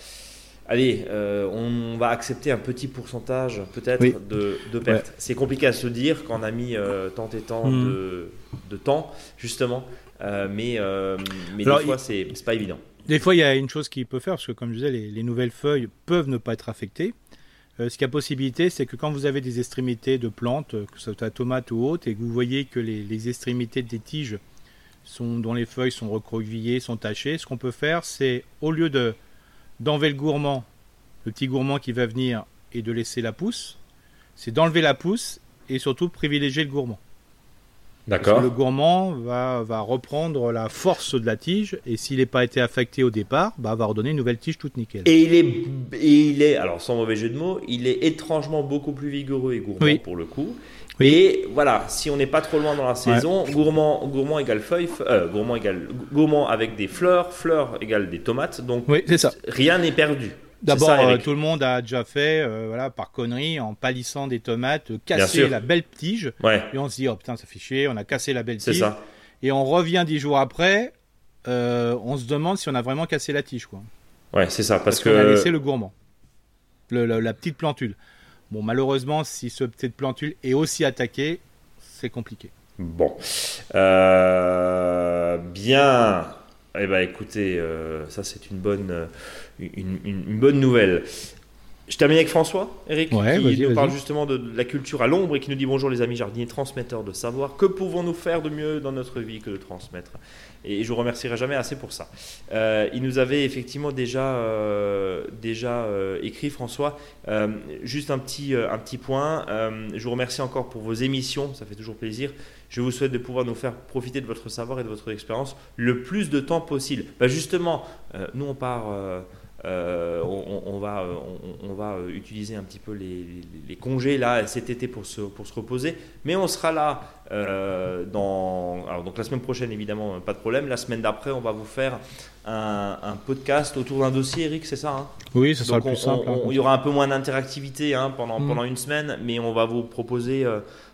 allez, on va accepter un petit pourcentage peut-être de, de pertes. C'est compliqué à se dire quand on a mis tant et tant de, de, temps, justement. Euh, mais euh, mais des fois, c'est pas évident. Des fois, il y a une chose qu'il peut faire, parce que comme je disais, les, nouvelles feuilles peuvent ne pas être affectées. Euh, ce qui a possibilité, c'est que quand vous avez des extrémités de plantes, que ce soit tomate ou autre, et que vous voyez que les, extrémités des tiges sont, dont les feuilles sont recroquevillées, sont tachées, ce qu'on peut faire, c'est au lieu de d'enlever le gourmand, le petit gourmand qui va venir, et de laisser la pousse, c'est d'enlever la pousse et surtout privilégier le gourmand. D'accord. Le gourmand va, va reprendre la force de la tige et s'il n'est pas été affecté au départ, bah, va redonner une nouvelle tige toute nickel. Et il est, et il est, alors sans mauvais jeu de mots, il est étrangement beaucoup plus vigoureux et gourmand pour le coup. Oui. Et voilà, si on n'est pas trop loin dans la saison, gourmand, gourmand égale feuille, euh, gourmand égale gourmand avec des fleurs, fleurs égale des tomates. Donc oui, ça. rien n'est perdu. D'abord, euh, tout le monde a déjà fait, euh, voilà, par connerie, en palissant des tomates, euh, casser la belle tige. Et on se dit, oh putain, ça fait chier, on a cassé la belle tige. Ça. Et on revient dix jours après, on se demande si on a vraiment cassé la tige, quoi. Ouais, c'est ça, parce, parce que. On a laissé le gourmand, la petite plantule. Bon, malheureusement, si ce petite plantule est aussi attaquée, c'est compliqué. Bon. bien. Eh ben, écoutez, ça c'est une bonne une, bonne nouvelle. Je termine avec François, Eric, qui nous parle justement de la culture à l'ombre et qui nous dit bonjour les amis jardiniers, transmetteurs de savoir. Que pouvons-nous faire de mieux dans notre vie que de transmettre? Et je vous remercierai jamais assez pour ça. Euh, il nous avait effectivement déjà, euh, déjà euh, écrit, François. juste un petit, un petit point. je vous remercie encore pour vos émissions, ça fait toujours plaisir. Je vous souhaite de pouvoir nous faire profiter de votre savoir et de votre expérience le plus de temps possible. Bah justement, nous on part euh, on, va, euh, on, va euh, utiliser un petit peu les, congés là cet été pour se, pour se reposer. Mais on sera là dans. Alors, donc la semaine prochaine, évidemment, pas de problème. La semaine d'après, on va vous faire un, podcast autour d'un dossier, Eric, c'est ça hein? Oui, ce sera le plus simple. Hein. il y aura un peu moins d'interactivité hein, pendant, mm. pendant une semaine, mais on va vous proposer.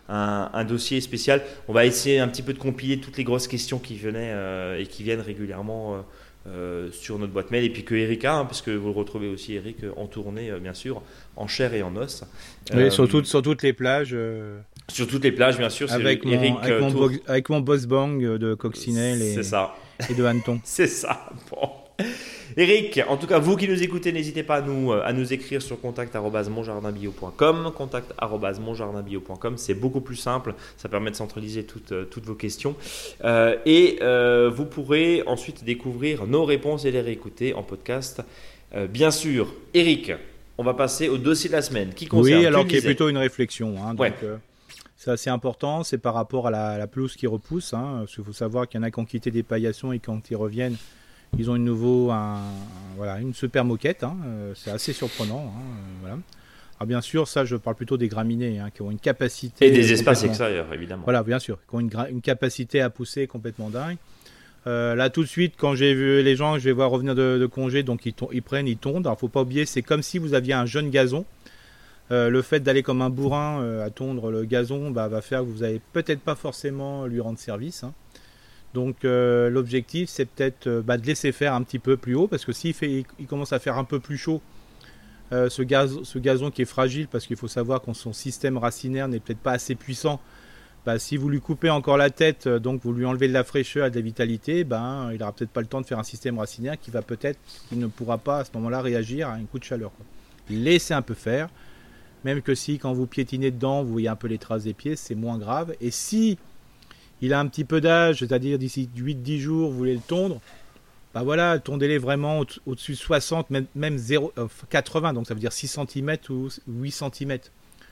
Un, dossier spécial. On va essayer un petit peu de compiler toutes les grosses questions qui venaient et qui viennent régulièrement euh, sur notre boîte mail et puis que Erika, hein, parce que vous le retrouvez aussi Eric en tournée euh, bien sûr, en chair et en os. Oui, sur, toutes, sur toutes les plages. Euh, sur toutes les plages bien sûr. Avec, mon, Eric, avec, mon, boss bang de Coccinelle et, ça. et de Hanton. C'est ça. Bon. Eric, en tout cas, vous qui nous écoutez, n'hésitez pas à nous, euh, à nous écrire sur contact.monjardinbio.com. Contact.monjardinbio.com, c'est beaucoup plus simple, ça permet de centraliser toutes, euh, toutes vos questions. Euh, et vous pourrez ensuite découvrir nos réponses et les réécouter en podcast. bien sûr, Eric, on va passer au dossier de la semaine qui concerne. Oui, alors qui est plutôt une réflexion. Hein, donc, c'est assez important, c'est par rapport à la, pelouse qui repousse. Hein, parce qu'il faut savoir qu'il y en a qui ont quitté des paillassons et quand ils reviennent, ils ont une nouveau, un, voilà, une super moquette. Hein, euh, c'est assez surprenant. Hein, euh, voilà. Alors bien sûr, ça, je parle plutôt des graminées hein, qui ont une capacité. Et des espaces extérieurs, évidemment. Voilà, bien sûr, qui ont une, une capacité à pousser complètement dingue. Euh, là, tout de suite, quand j'ai vu les gens, je vais voir revenir de, congé, donc ils, ils, prennent, ils tondent. Alors, faut pas oublier, c'est comme si vous aviez un jeune gazon. le fait d'aller comme un bourrin à tondre le gazon bah, va faire que vous n'allez peut-être pas forcément lui rendre service. Donc l'objectif, c'est peut-être bah, de laisser faire un petit peu plus haut, parce que s'il il commence à faire un peu plus chaud, ce, gaz, ce gazon qui est fragile, parce qu'il faut savoir que son système racinaire n'est peut-être pas assez puissant bah, si vous lui coupez encore la tête, euh, donc vous lui enlevez de la fraîcheur et de la vitalité, ben, il n'aura peut-être pas le temps de faire un système racinaire qui va peut-être, ne pourra pas à ce moment-là réagir à un coup de chaleur. Laissez un peu faire, même que si quand vous piétinez dedans, vous voyez un peu les traces des pieds, c'est moins grave. Et si il a un petit peu d'âge, c'est-à-dire d'ici 8-10 jours, vous voulez le tondre, bah voilà, tondez-les vraiment au-dessus de 60, même, 0, 80, euh, donc ça veut dire 6 cm ou 8 cm.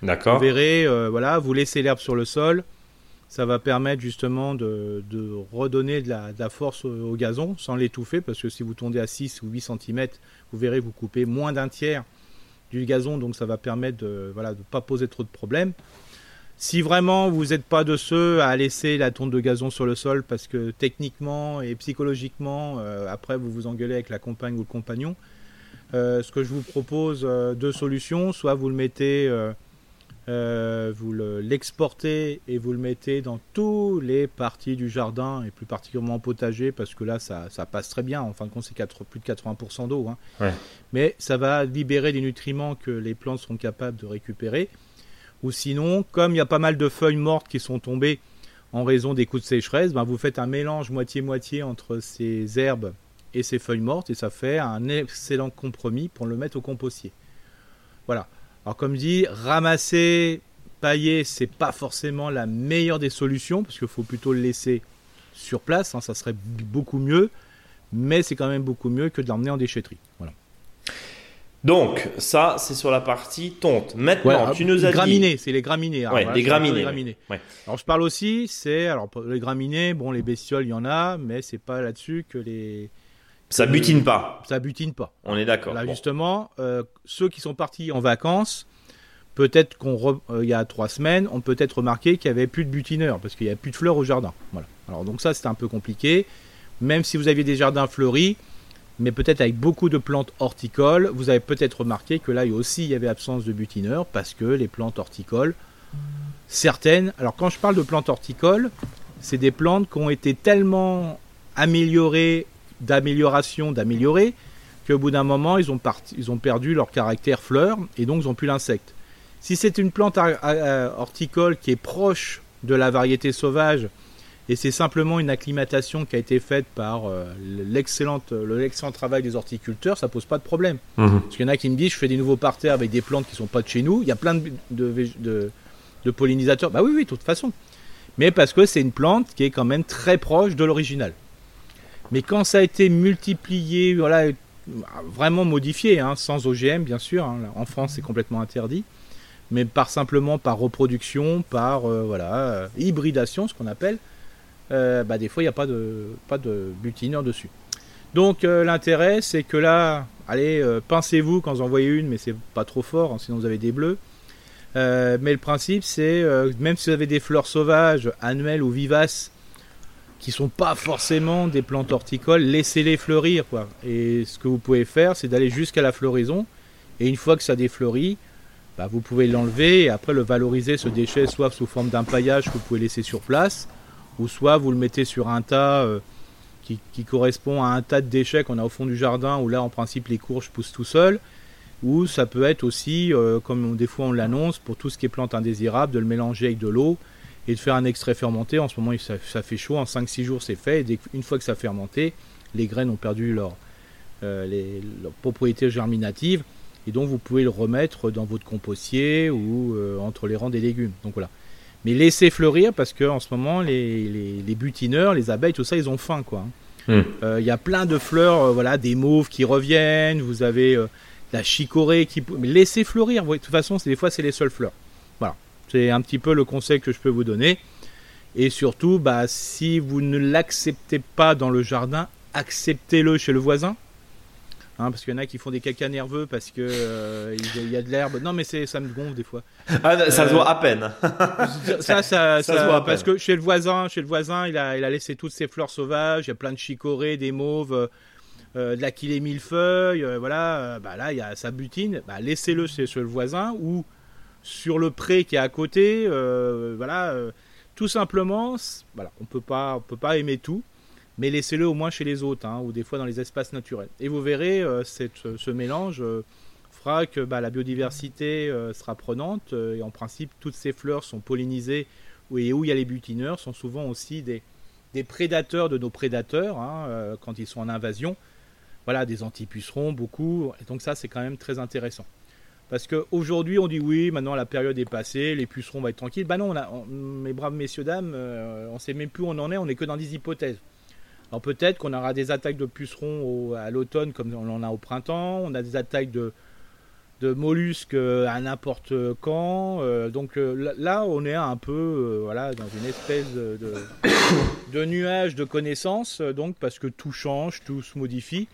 D'accord. Vous verrez, euh, voilà, vous laissez l'herbe sur le sol, ça va permettre justement de, redonner de la, force au, gazon sans l'étouffer, parce que si vous tondez à 6 ou 8 cm, vous verrez, vous coupez moins d'un tiers du gazon, donc ça va permettre de ne pas poser trop de problèmes. Si vraiment vous n'êtes pas de ceux à laisser la tonte de gazon sur le sol, parce que techniquement et psychologiquement, euh, après vous vous engueulez avec la compagne ou le compagnon, euh, ce que je vous propose, euh, deux solutions, soit vous le mettez vous l'exportez et vous le mettez dans toutes les parties du jardin et plus particulièrement en potager parce que là ça, passe très bien. En fin de compte, c'est plus de 80% d'eau. Hein. Mais ça va libérer des nutriments que les plantes seront capables de récupérer. Ou sinon, comme il y a pas mal de feuilles mortes qui sont tombées en raison des coups de sécheresse, ben vous faites un mélange moitié-moitié entre ces herbes et ces feuilles mortes et ça fait un excellent compromis pour le mettre au compostier. Voilà. Alors comme dit, ramasser, pailler, c'est pas forcément la meilleure des solutions parce qu'il faut plutôt le laisser sur place, hein, ça serait beaucoup mieux, mais c'est quand même beaucoup mieux que de l'emmener en déchetterie. Voilà. Donc, ça, c'est sur la partie tonte. Maintenant, tu nous as graminées, c'est les graminées. Alors, les graminées. Alors, je parle aussi, c'est alors les graminées. Bon, les bestioles, il y en a, mais c'est pas là-dessus que les ça butine pas. Ça butine pas. On est d'accord. Là, justement, euh, ceux qui sont partis en vacances, peut-être qu'on euh, il y a trois semaines, ont peut-être remarqué qu'il n'y avait plus de butineurs parce qu'il n'y a plus de fleurs au jardin. Voilà. Alors donc ça, c'était un peu compliqué. Même si vous aviez des jardins fleuris, mais peut-être avec beaucoup de plantes horticoles, vous avez peut-être remarqué que là aussi il y avait absence de butineurs parce que les plantes horticoles, certaines. Alors quand je parle de plantes horticoles, c'est des plantes qui ont été tellement améliorées d'amélioration, d'améliorer, qu'au bout d'un moment, ils ont, ils ont perdu leur caractère fleur et donc ils n'ont plus l'insecte. Si c'est une plante horticole qui est proche de la variété sauvage et c'est simplement une acclimatation qui a été faite par euh, l'excellent travail des horticulteurs, ça pose pas de problème. Mhm. Parce qu'il y en a qui me disent, je fais des nouveaux parterres avec des plantes qui sont pas de chez nous. Il y a plein de, de, de pollinisateurs. Bah oui, oui, de toute façon. Mais parce que c'est une plante qui est quand même très proche de l'original. Mais quand ça a été multiplié, voilà, vraiment modifié, hein, sans OGM bien sûr, hein, en France c'est complètement interdit, mais par simplement par reproduction, par euh, voilà, euh, hybridation, ce qu'on appelle, euh, bah, des fois il n'y a pas de, pas de butineur dessus. Donc l'intérêt c'est que là, allez, pincez-vous quand vous en voyez une, mais c'est pas trop fort, hein, sinon vous avez des bleus. mais le principe c'est, même si vous avez des fleurs sauvages, annuelles ou vivaces, qui sont pas forcément des plantes horticoles, laissez-les fleurir quoi. Et ce que vous pouvez faire, c'est d'aller jusqu'à la floraison et une fois que ça défleurit, bah, vous pouvez l'enlever et après le valoriser ce déchet soit sous forme d'un paillage que vous pouvez laisser sur place ou soit vous le mettez sur un tas euh, qui, correspond à un tas de déchets qu'on a au fond du jardin où là en principe les courges poussent tout seuls ou ça peut être aussi euh, comme des fois on l'annonce pour tout ce qui est plante indésirable de le mélanger avec de l'eau et de faire un extrait fermenté. En ce moment, ça, fait chaud. En 5-6 jours, c'est fait. Et une fois que ça a fermenté, les graines ont perdu leur, euh, les, leur propriété germinative. Et donc, vous pouvez le remettre dans votre compostier ou euh, entre les rangs des légumes. Donc voilà. Mais laissez fleurir parce que en ce moment, les, les, butineurs, les abeilles, tout ça, ils ont faim. quoi. Hmm. Euh, il y a plein de fleurs, voilà, des mauves qui reviennent. Vous avez la chicorée qui. Mais laissez fleurir. de toute façon, des fois, c'est les seules fleurs. C'est un petit peu le conseil que je peux vous donner. Et surtout, bah, si vous ne l'acceptez pas dans le jardin, acceptez-le chez le voisin. Hein, parce qu'il y en a qui font des caca nerveux parce que euh, il y a de l'herbe. Non, mais c'est ça me gonfle des fois. Ah, ça se voit à peine. ça, ça, se voit parce que chez le voisin, chez le voisin, il a, il a laissé toutes ses fleurs sauvages. Il y a plein de chicorées, des mauves, euh, de la mille millefeuille. Euh, voilà, bah là, il y a sa butine. Bah, laissez-le chez, chez, le voisin ou sur le pré qui est à côté. Euh, voilà, euh, tout simplement, voilà, on peut pas, on peut pas aimer tout, mais laissez-le au moins chez les autres, hein, ou des fois dans les espaces naturels. Et vous verrez, euh, cette, ce mélange euh, fera que bah, la biodiversité euh, sera prenante, et en principe, toutes ces fleurs sont pollinisées, et où il y a les butineurs sont souvent aussi des, des prédateurs de nos prédateurs, hein, quand ils sont en invasion. Voilà, des antipucerons, beaucoup, et donc ça, c'est quand même très intéressant. Parce qu'aujourd'hui, on dit oui, maintenant la période est passée, les pucerons vont être tranquilles. Bah non, mes braves messieurs, dames, on ne sait même plus où on en est, on n'est que dans des hypothèses. Alors peut-être qu'on aura des attaques de pucerons à l'automne comme on en a au printemps, on a des attaques de, mollusques euh, à n'importe quand. Euh, donc euh, là, on est un peu dans une espèce de, nuage de connaissances, donc parce que tout change, tout se modifie.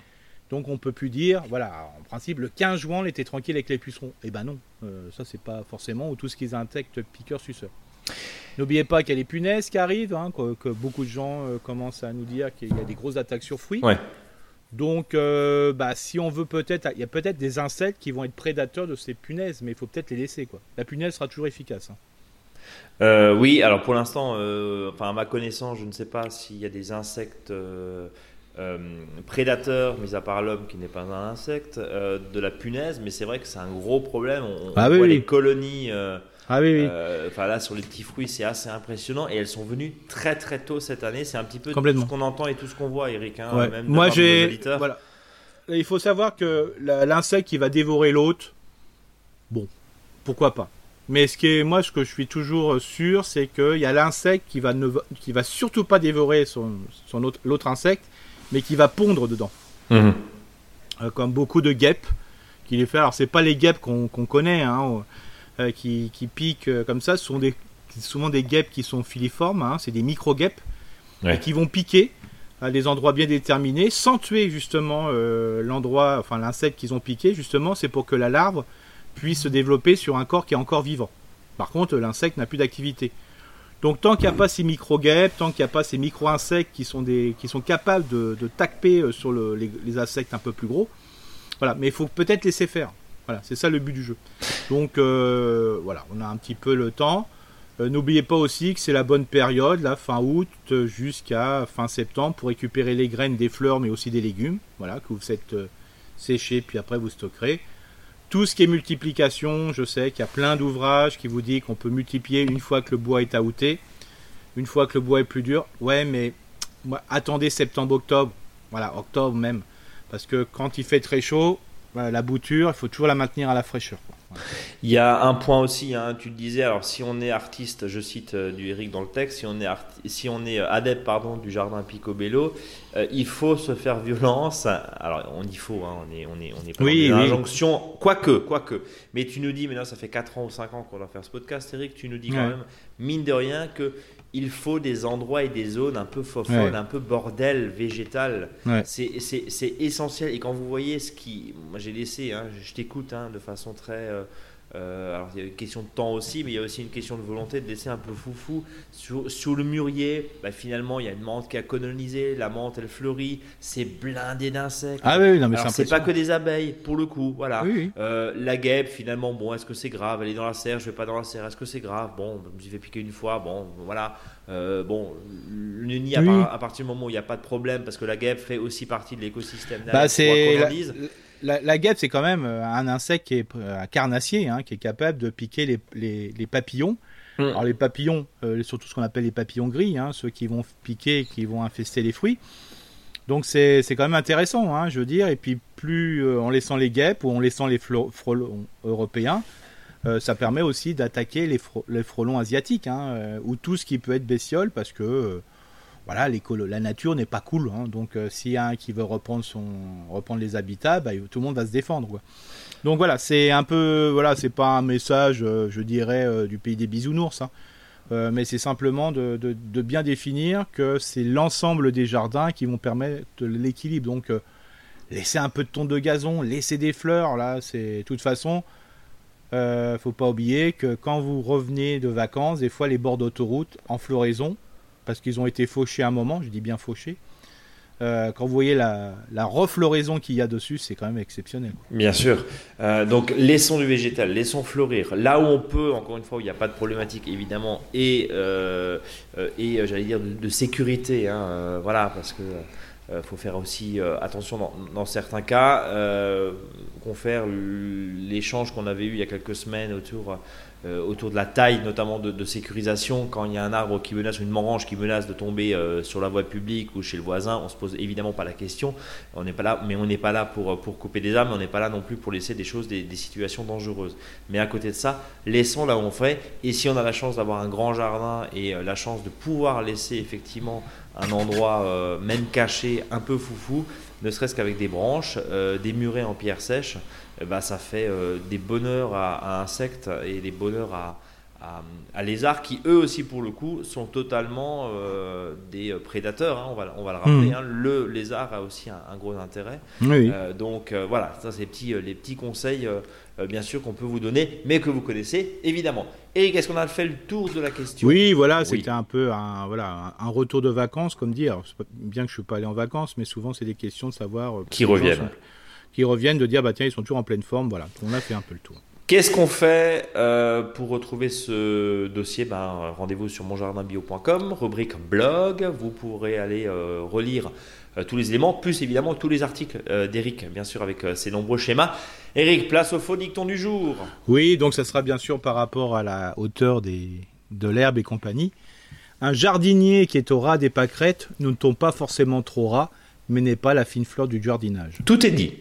Donc on peut plus dire, voilà, en principe, le 15 juin, on était tranquille avec les pucerons. Eh ben non, ça c'est pas forcément, ou tout ce qui est insectes piqueurs-suceurs. N'oubliez pas qu'il y a les punaises qui arrivent, hein, que, beaucoup de gens euh, commencent à nous dire qu'il y a des grosses attaques sur fruits. Donc, euh, bah, si on veut peut-être, il y a peut-être des insectes qui vont être prédateurs de ces punaises, mais il faut peut-être les laisser. Quoi. La punaise sera toujours efficace. Hein. Euh, oui, alors pour l'instant, enfin à ma connaissance, je ne sais pas s'il y a des insectes prédateurs, mis à part l'homme qui n'est pas un insecte, de la punaise, mais c'est vrai que c'est un gros problème. On, ah voit les colonies ah oui, oui. Euh, enfin là, sur les petits fruits, c'est assez impressionnant. Et elles sont venues très très tôt cette année. C'est un petit peu tout ce qu'on entend et tout ce qu'on voit, Eric. Hein, Moi, j'ai. Voilà. Il faut savoir que l'insecte qui va dévorer l'autre, bon, pourquoi pas. Mais ce qui est, moi, ce que je suis toujours sûr, c'est qu'il y a l'insecte qui va ne qui va surtout pas dévorer son, son autre, l'autre insecte, mais qui va pondre dedans. Mhm. Euh, comme beaucoup de guêpes qui les fait. Alors c'est pas les guêpes qu'on connaît. Hein, euh, qui, piquent euh, comme ça. Ce sont des, souvent des guêpes qui sont filiformes, hein, c'est des micro-guêpes, qui vont piquer à des endroits bien déterminés sans tuer justement euh, l'endroit, enfin l'insecte qu'ils ont piqué. Justement, c'est pour que la larve puisse se développer sur un corps qui est encore vivant. Par contre, l'insecte n'a plus d'activité. Donc tant qu'il n'y a pas ces micro-guêpes, tant qu'il n'y a pas ces micro-insectes qui sont, des, qui sont capables de, de taper sur les, les, insectes un peu plus gros, voilà. Mais il faut peut-être laisser faire. Voilà, c'est ça le but du jeu. Donc euh, voilà, on a un petit peu le temps. Euh, n'oubliez pas aussi que c'est la bonne période, la fin août jusqu'à fin septembre, pour récupérer les graines des fleurs, mais aussi des légumes. Voilà, que vous faites euh, sécher, puis après vous stockerez. Tout ce qui est multiplication, je sais qu'il y a plein d'ouvrages qui vous disent qu'on peut multiplier une fois que le bois est aouté, une fois que le bois est plus dur. Ouais, mais attendez septembre-octobre, voilà, octobre même, parce que quand il fait très chaud, la bouture, il faut toujours la maintenir à la fraîcheur. Il y a un point aussi, hein, tu le disais, alors si on est artiste, je cite euh, du Eric dans le texte, si on est, si on est euh, adepte pardon, du jardin Picobello, euh, il faut se faire violence. Alors on y faut, hein, on est, on est, on est pas oui, dans injonction, quoique, quoique. Mais tu nous dis, maintenant ça fait 4 ans ou 5 ans qu'on va faire ce podcast, Eric, tu nous dis quand même, mine de rien, que il faut des endroits et des zones un peu fofolles, un peu bordel végétal. C'est essentiel. Et quand vous voyez ce qui. Moi, j'ai laissé, hein, je t'écoute hein, de façon très. Euh, euh, alors il y a une question de temps aussi, mais il y a aussi une question de volonté de laisser un peu foufou. Sur, sur le mûrier, bah, finalement, il y a une menthe qui a colonisé, la menthe elle fleurit, c'est blindé d'insectes. Ah oui, non, mais c'est pas que des abeilles, pour le coup, voilà. Euh, la guêpe, finalement, bon, est-ce que c'est grave? Elle est dans la serre, je vais pas dans la serre, est-ce que c'est grave? Bon, je me suis fait piquer une fois, bon, voilà. Euh, bon, le nid, à, partir du moment où il n'y a pas de problème, parce que la guêpe fait aussi partie de l'écosystème bah, c'est la, guêpe, c'est quand même euh, un insecte qui est euh, un carnassier, hein, qui est capable de piquer les, papillons. Mm. Alors les papillons, euh, surtout ce qu'on appelle les papillons gris, hein, ceux qui vont piquer, qui vont infester les fruits. Donc c'est quand même intéressant, hein, je veux dire. Et puis plus en laissant les guêpes ou en laissant les frelons européens, ça permet aussi d'attaquer les, les, frelons asiatiques ou tout ce qui peut être bestiole parce que voilà, la nature n'est pas cool. Hein. donc, euh, s'il y a un qui veut reprendre, son, reprendre les habitats, bah, tout le monde va se défendre. Donc voilà, c'est un peu, voilà, c'est pas un message, euh, je dirais, euh, du pays des bisounours, hein. mais c'est simplement de, bien définir que c'est l'ensemble des jardins qui vont permettre l'équilibre. Donc, laisser un peu de tonte de gazon, laisser des fleurs, là, c'est, de toute façon, faut pas oublier que quand vous revenez de vacances, des fois les bords d'autoroute en floraison, parce qu'ils ont été fauchés à un moment, je dis bien fauchés, euh, quand vous voyez la, la refloraison qu'il y a dessus, c'est quand même exceptionnel. Bien sûr. Euh, donc laissons du végétal, laissons fleurir. Là où on peut, encore une fois, où il n'y a pas de problématique évidemment, et, euh, et j'allais dire de, sécurité, hein, voilà, parce euh, faut faire aussi attention dans, dans certains cas. Euh, confère l'échange qu'on avait eu il y a quelques semaines autour, euh, autour de la taille, notamment de, sécurisation. Quand il y a un arbre qui menace, une morange qui menace de tomber euh, sur la voie publique ou chez le voisin, on se pose évidemment pas la question. On n'est pas là, mais on n'est pas là pour, pour couper des arbres, on n'est pas là non plus pour laisser des choses, des, situations dangereuses. Mais à côté de ça, laissons là où on fait. Et si on a la chance d'avoir un grand jardin et euh, la chance de pouvoir laisser effectivement un endroit euh, même caché, un peu foufou, ne serait-ce qu'avec des branches, euh, des murets en pierre sèche, ben, ça fait euh, des bonheurs à, à, insectes et des bonheurs à, à, à, lézards qui, eux aussi, pour le coup, sont totalement euh, des prédateurs. Hein, on, va, on va le rappeler. Mmh. Hein, le lézard a aussi un, un gros intérêt. Oui. donc voilà, ça, c'est les petits, les petits conseils euh, bien sûr, qu'on peut vous donner, mais que vous connaissez évidemment. Eric, est-ce qu'on a fait le tour de la question? Oui, voilà, oui. c'était un peu un, voilà, un retour de vacances, comme dire. Bien que je ne suis pas allé en vacances, mais souvent c'est des questions de savoir. Euh, qui reviennent. Sont, qui reviennent, de dire, bah tiens, ils sont toujours en pleine forme. Voilà, on a fait un peu le tour. Qu'est-ce qu'on fait euh, pour retrouver ce dossier? Ben, Rendez-vous sur monjardinbio.com, rubrique blog. Vous pourrez aller euh, relire euh, tous les éléments, plus évidemment tous les articles d'Eric, bien sûr, avec ses nombreux schémas. Eric, place au faux dicton du jour. Oui, donc ça sera bien sûr par rapport à la hauteur des, de l'herbe et compagnie. Un jardinier qui est au ras des pâquerettes ne tombe pas forcément trop ras, mais n'est pas la fine fleur du jardinage. Tout est dit.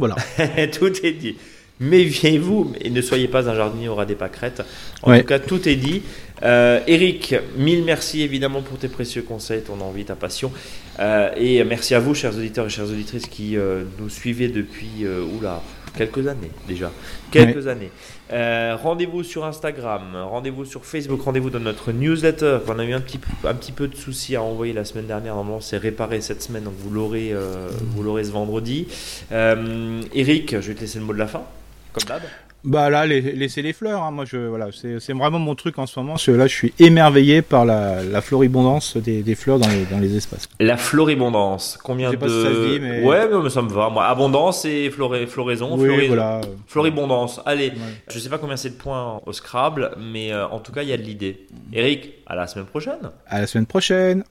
Voilà. Tout est dit méfiez-vous et ne soyez pas un jardinier au ras des pâquerettes. En ouais. tout cas, tout est dit. Euh, Eric, mille merci évidemment pour tes précieux conseils, ton envie, ta passion. Euh, et merci à vous, chers auditeurs et chères auditrices, qui euh, nous suivez depuis, euh, oula, quelques années déjà. Quelques ouais. années. Euh, rendez-vous sur Instagram, rendez-vous sur Facebook, rendez-vous dans notre newsletter. On a eu un petit, peu de soucis à envoyer la semaine dernière. Normalement, c'est réparé cette semaine, donc vous l'aurez, euh, vous l'aurez ce vendredi. Euh, Eric, je vais te laisser le mot de la fin, comme d'hab. Bah là, laisser les fleurs. Hein. Moi, je voilà, c'est vraiment mon truc en ce moment. Parce que là, je suis émerveillé par la, la floribondance des, des, fleurs dans les, dans les espaces. La floribondance. Combien de pas si ça se dit, mais... Ouais, mais ça me va. Moi, abondance et floraison. Oui, floraison. voilà. Floribondance. Allez, ouais. je sais pas combien c'est de points au Scrabble, mais euh, en tout cas, il y a de l'idée. Eric, à la semaine prochaine. À la semaine prochaine.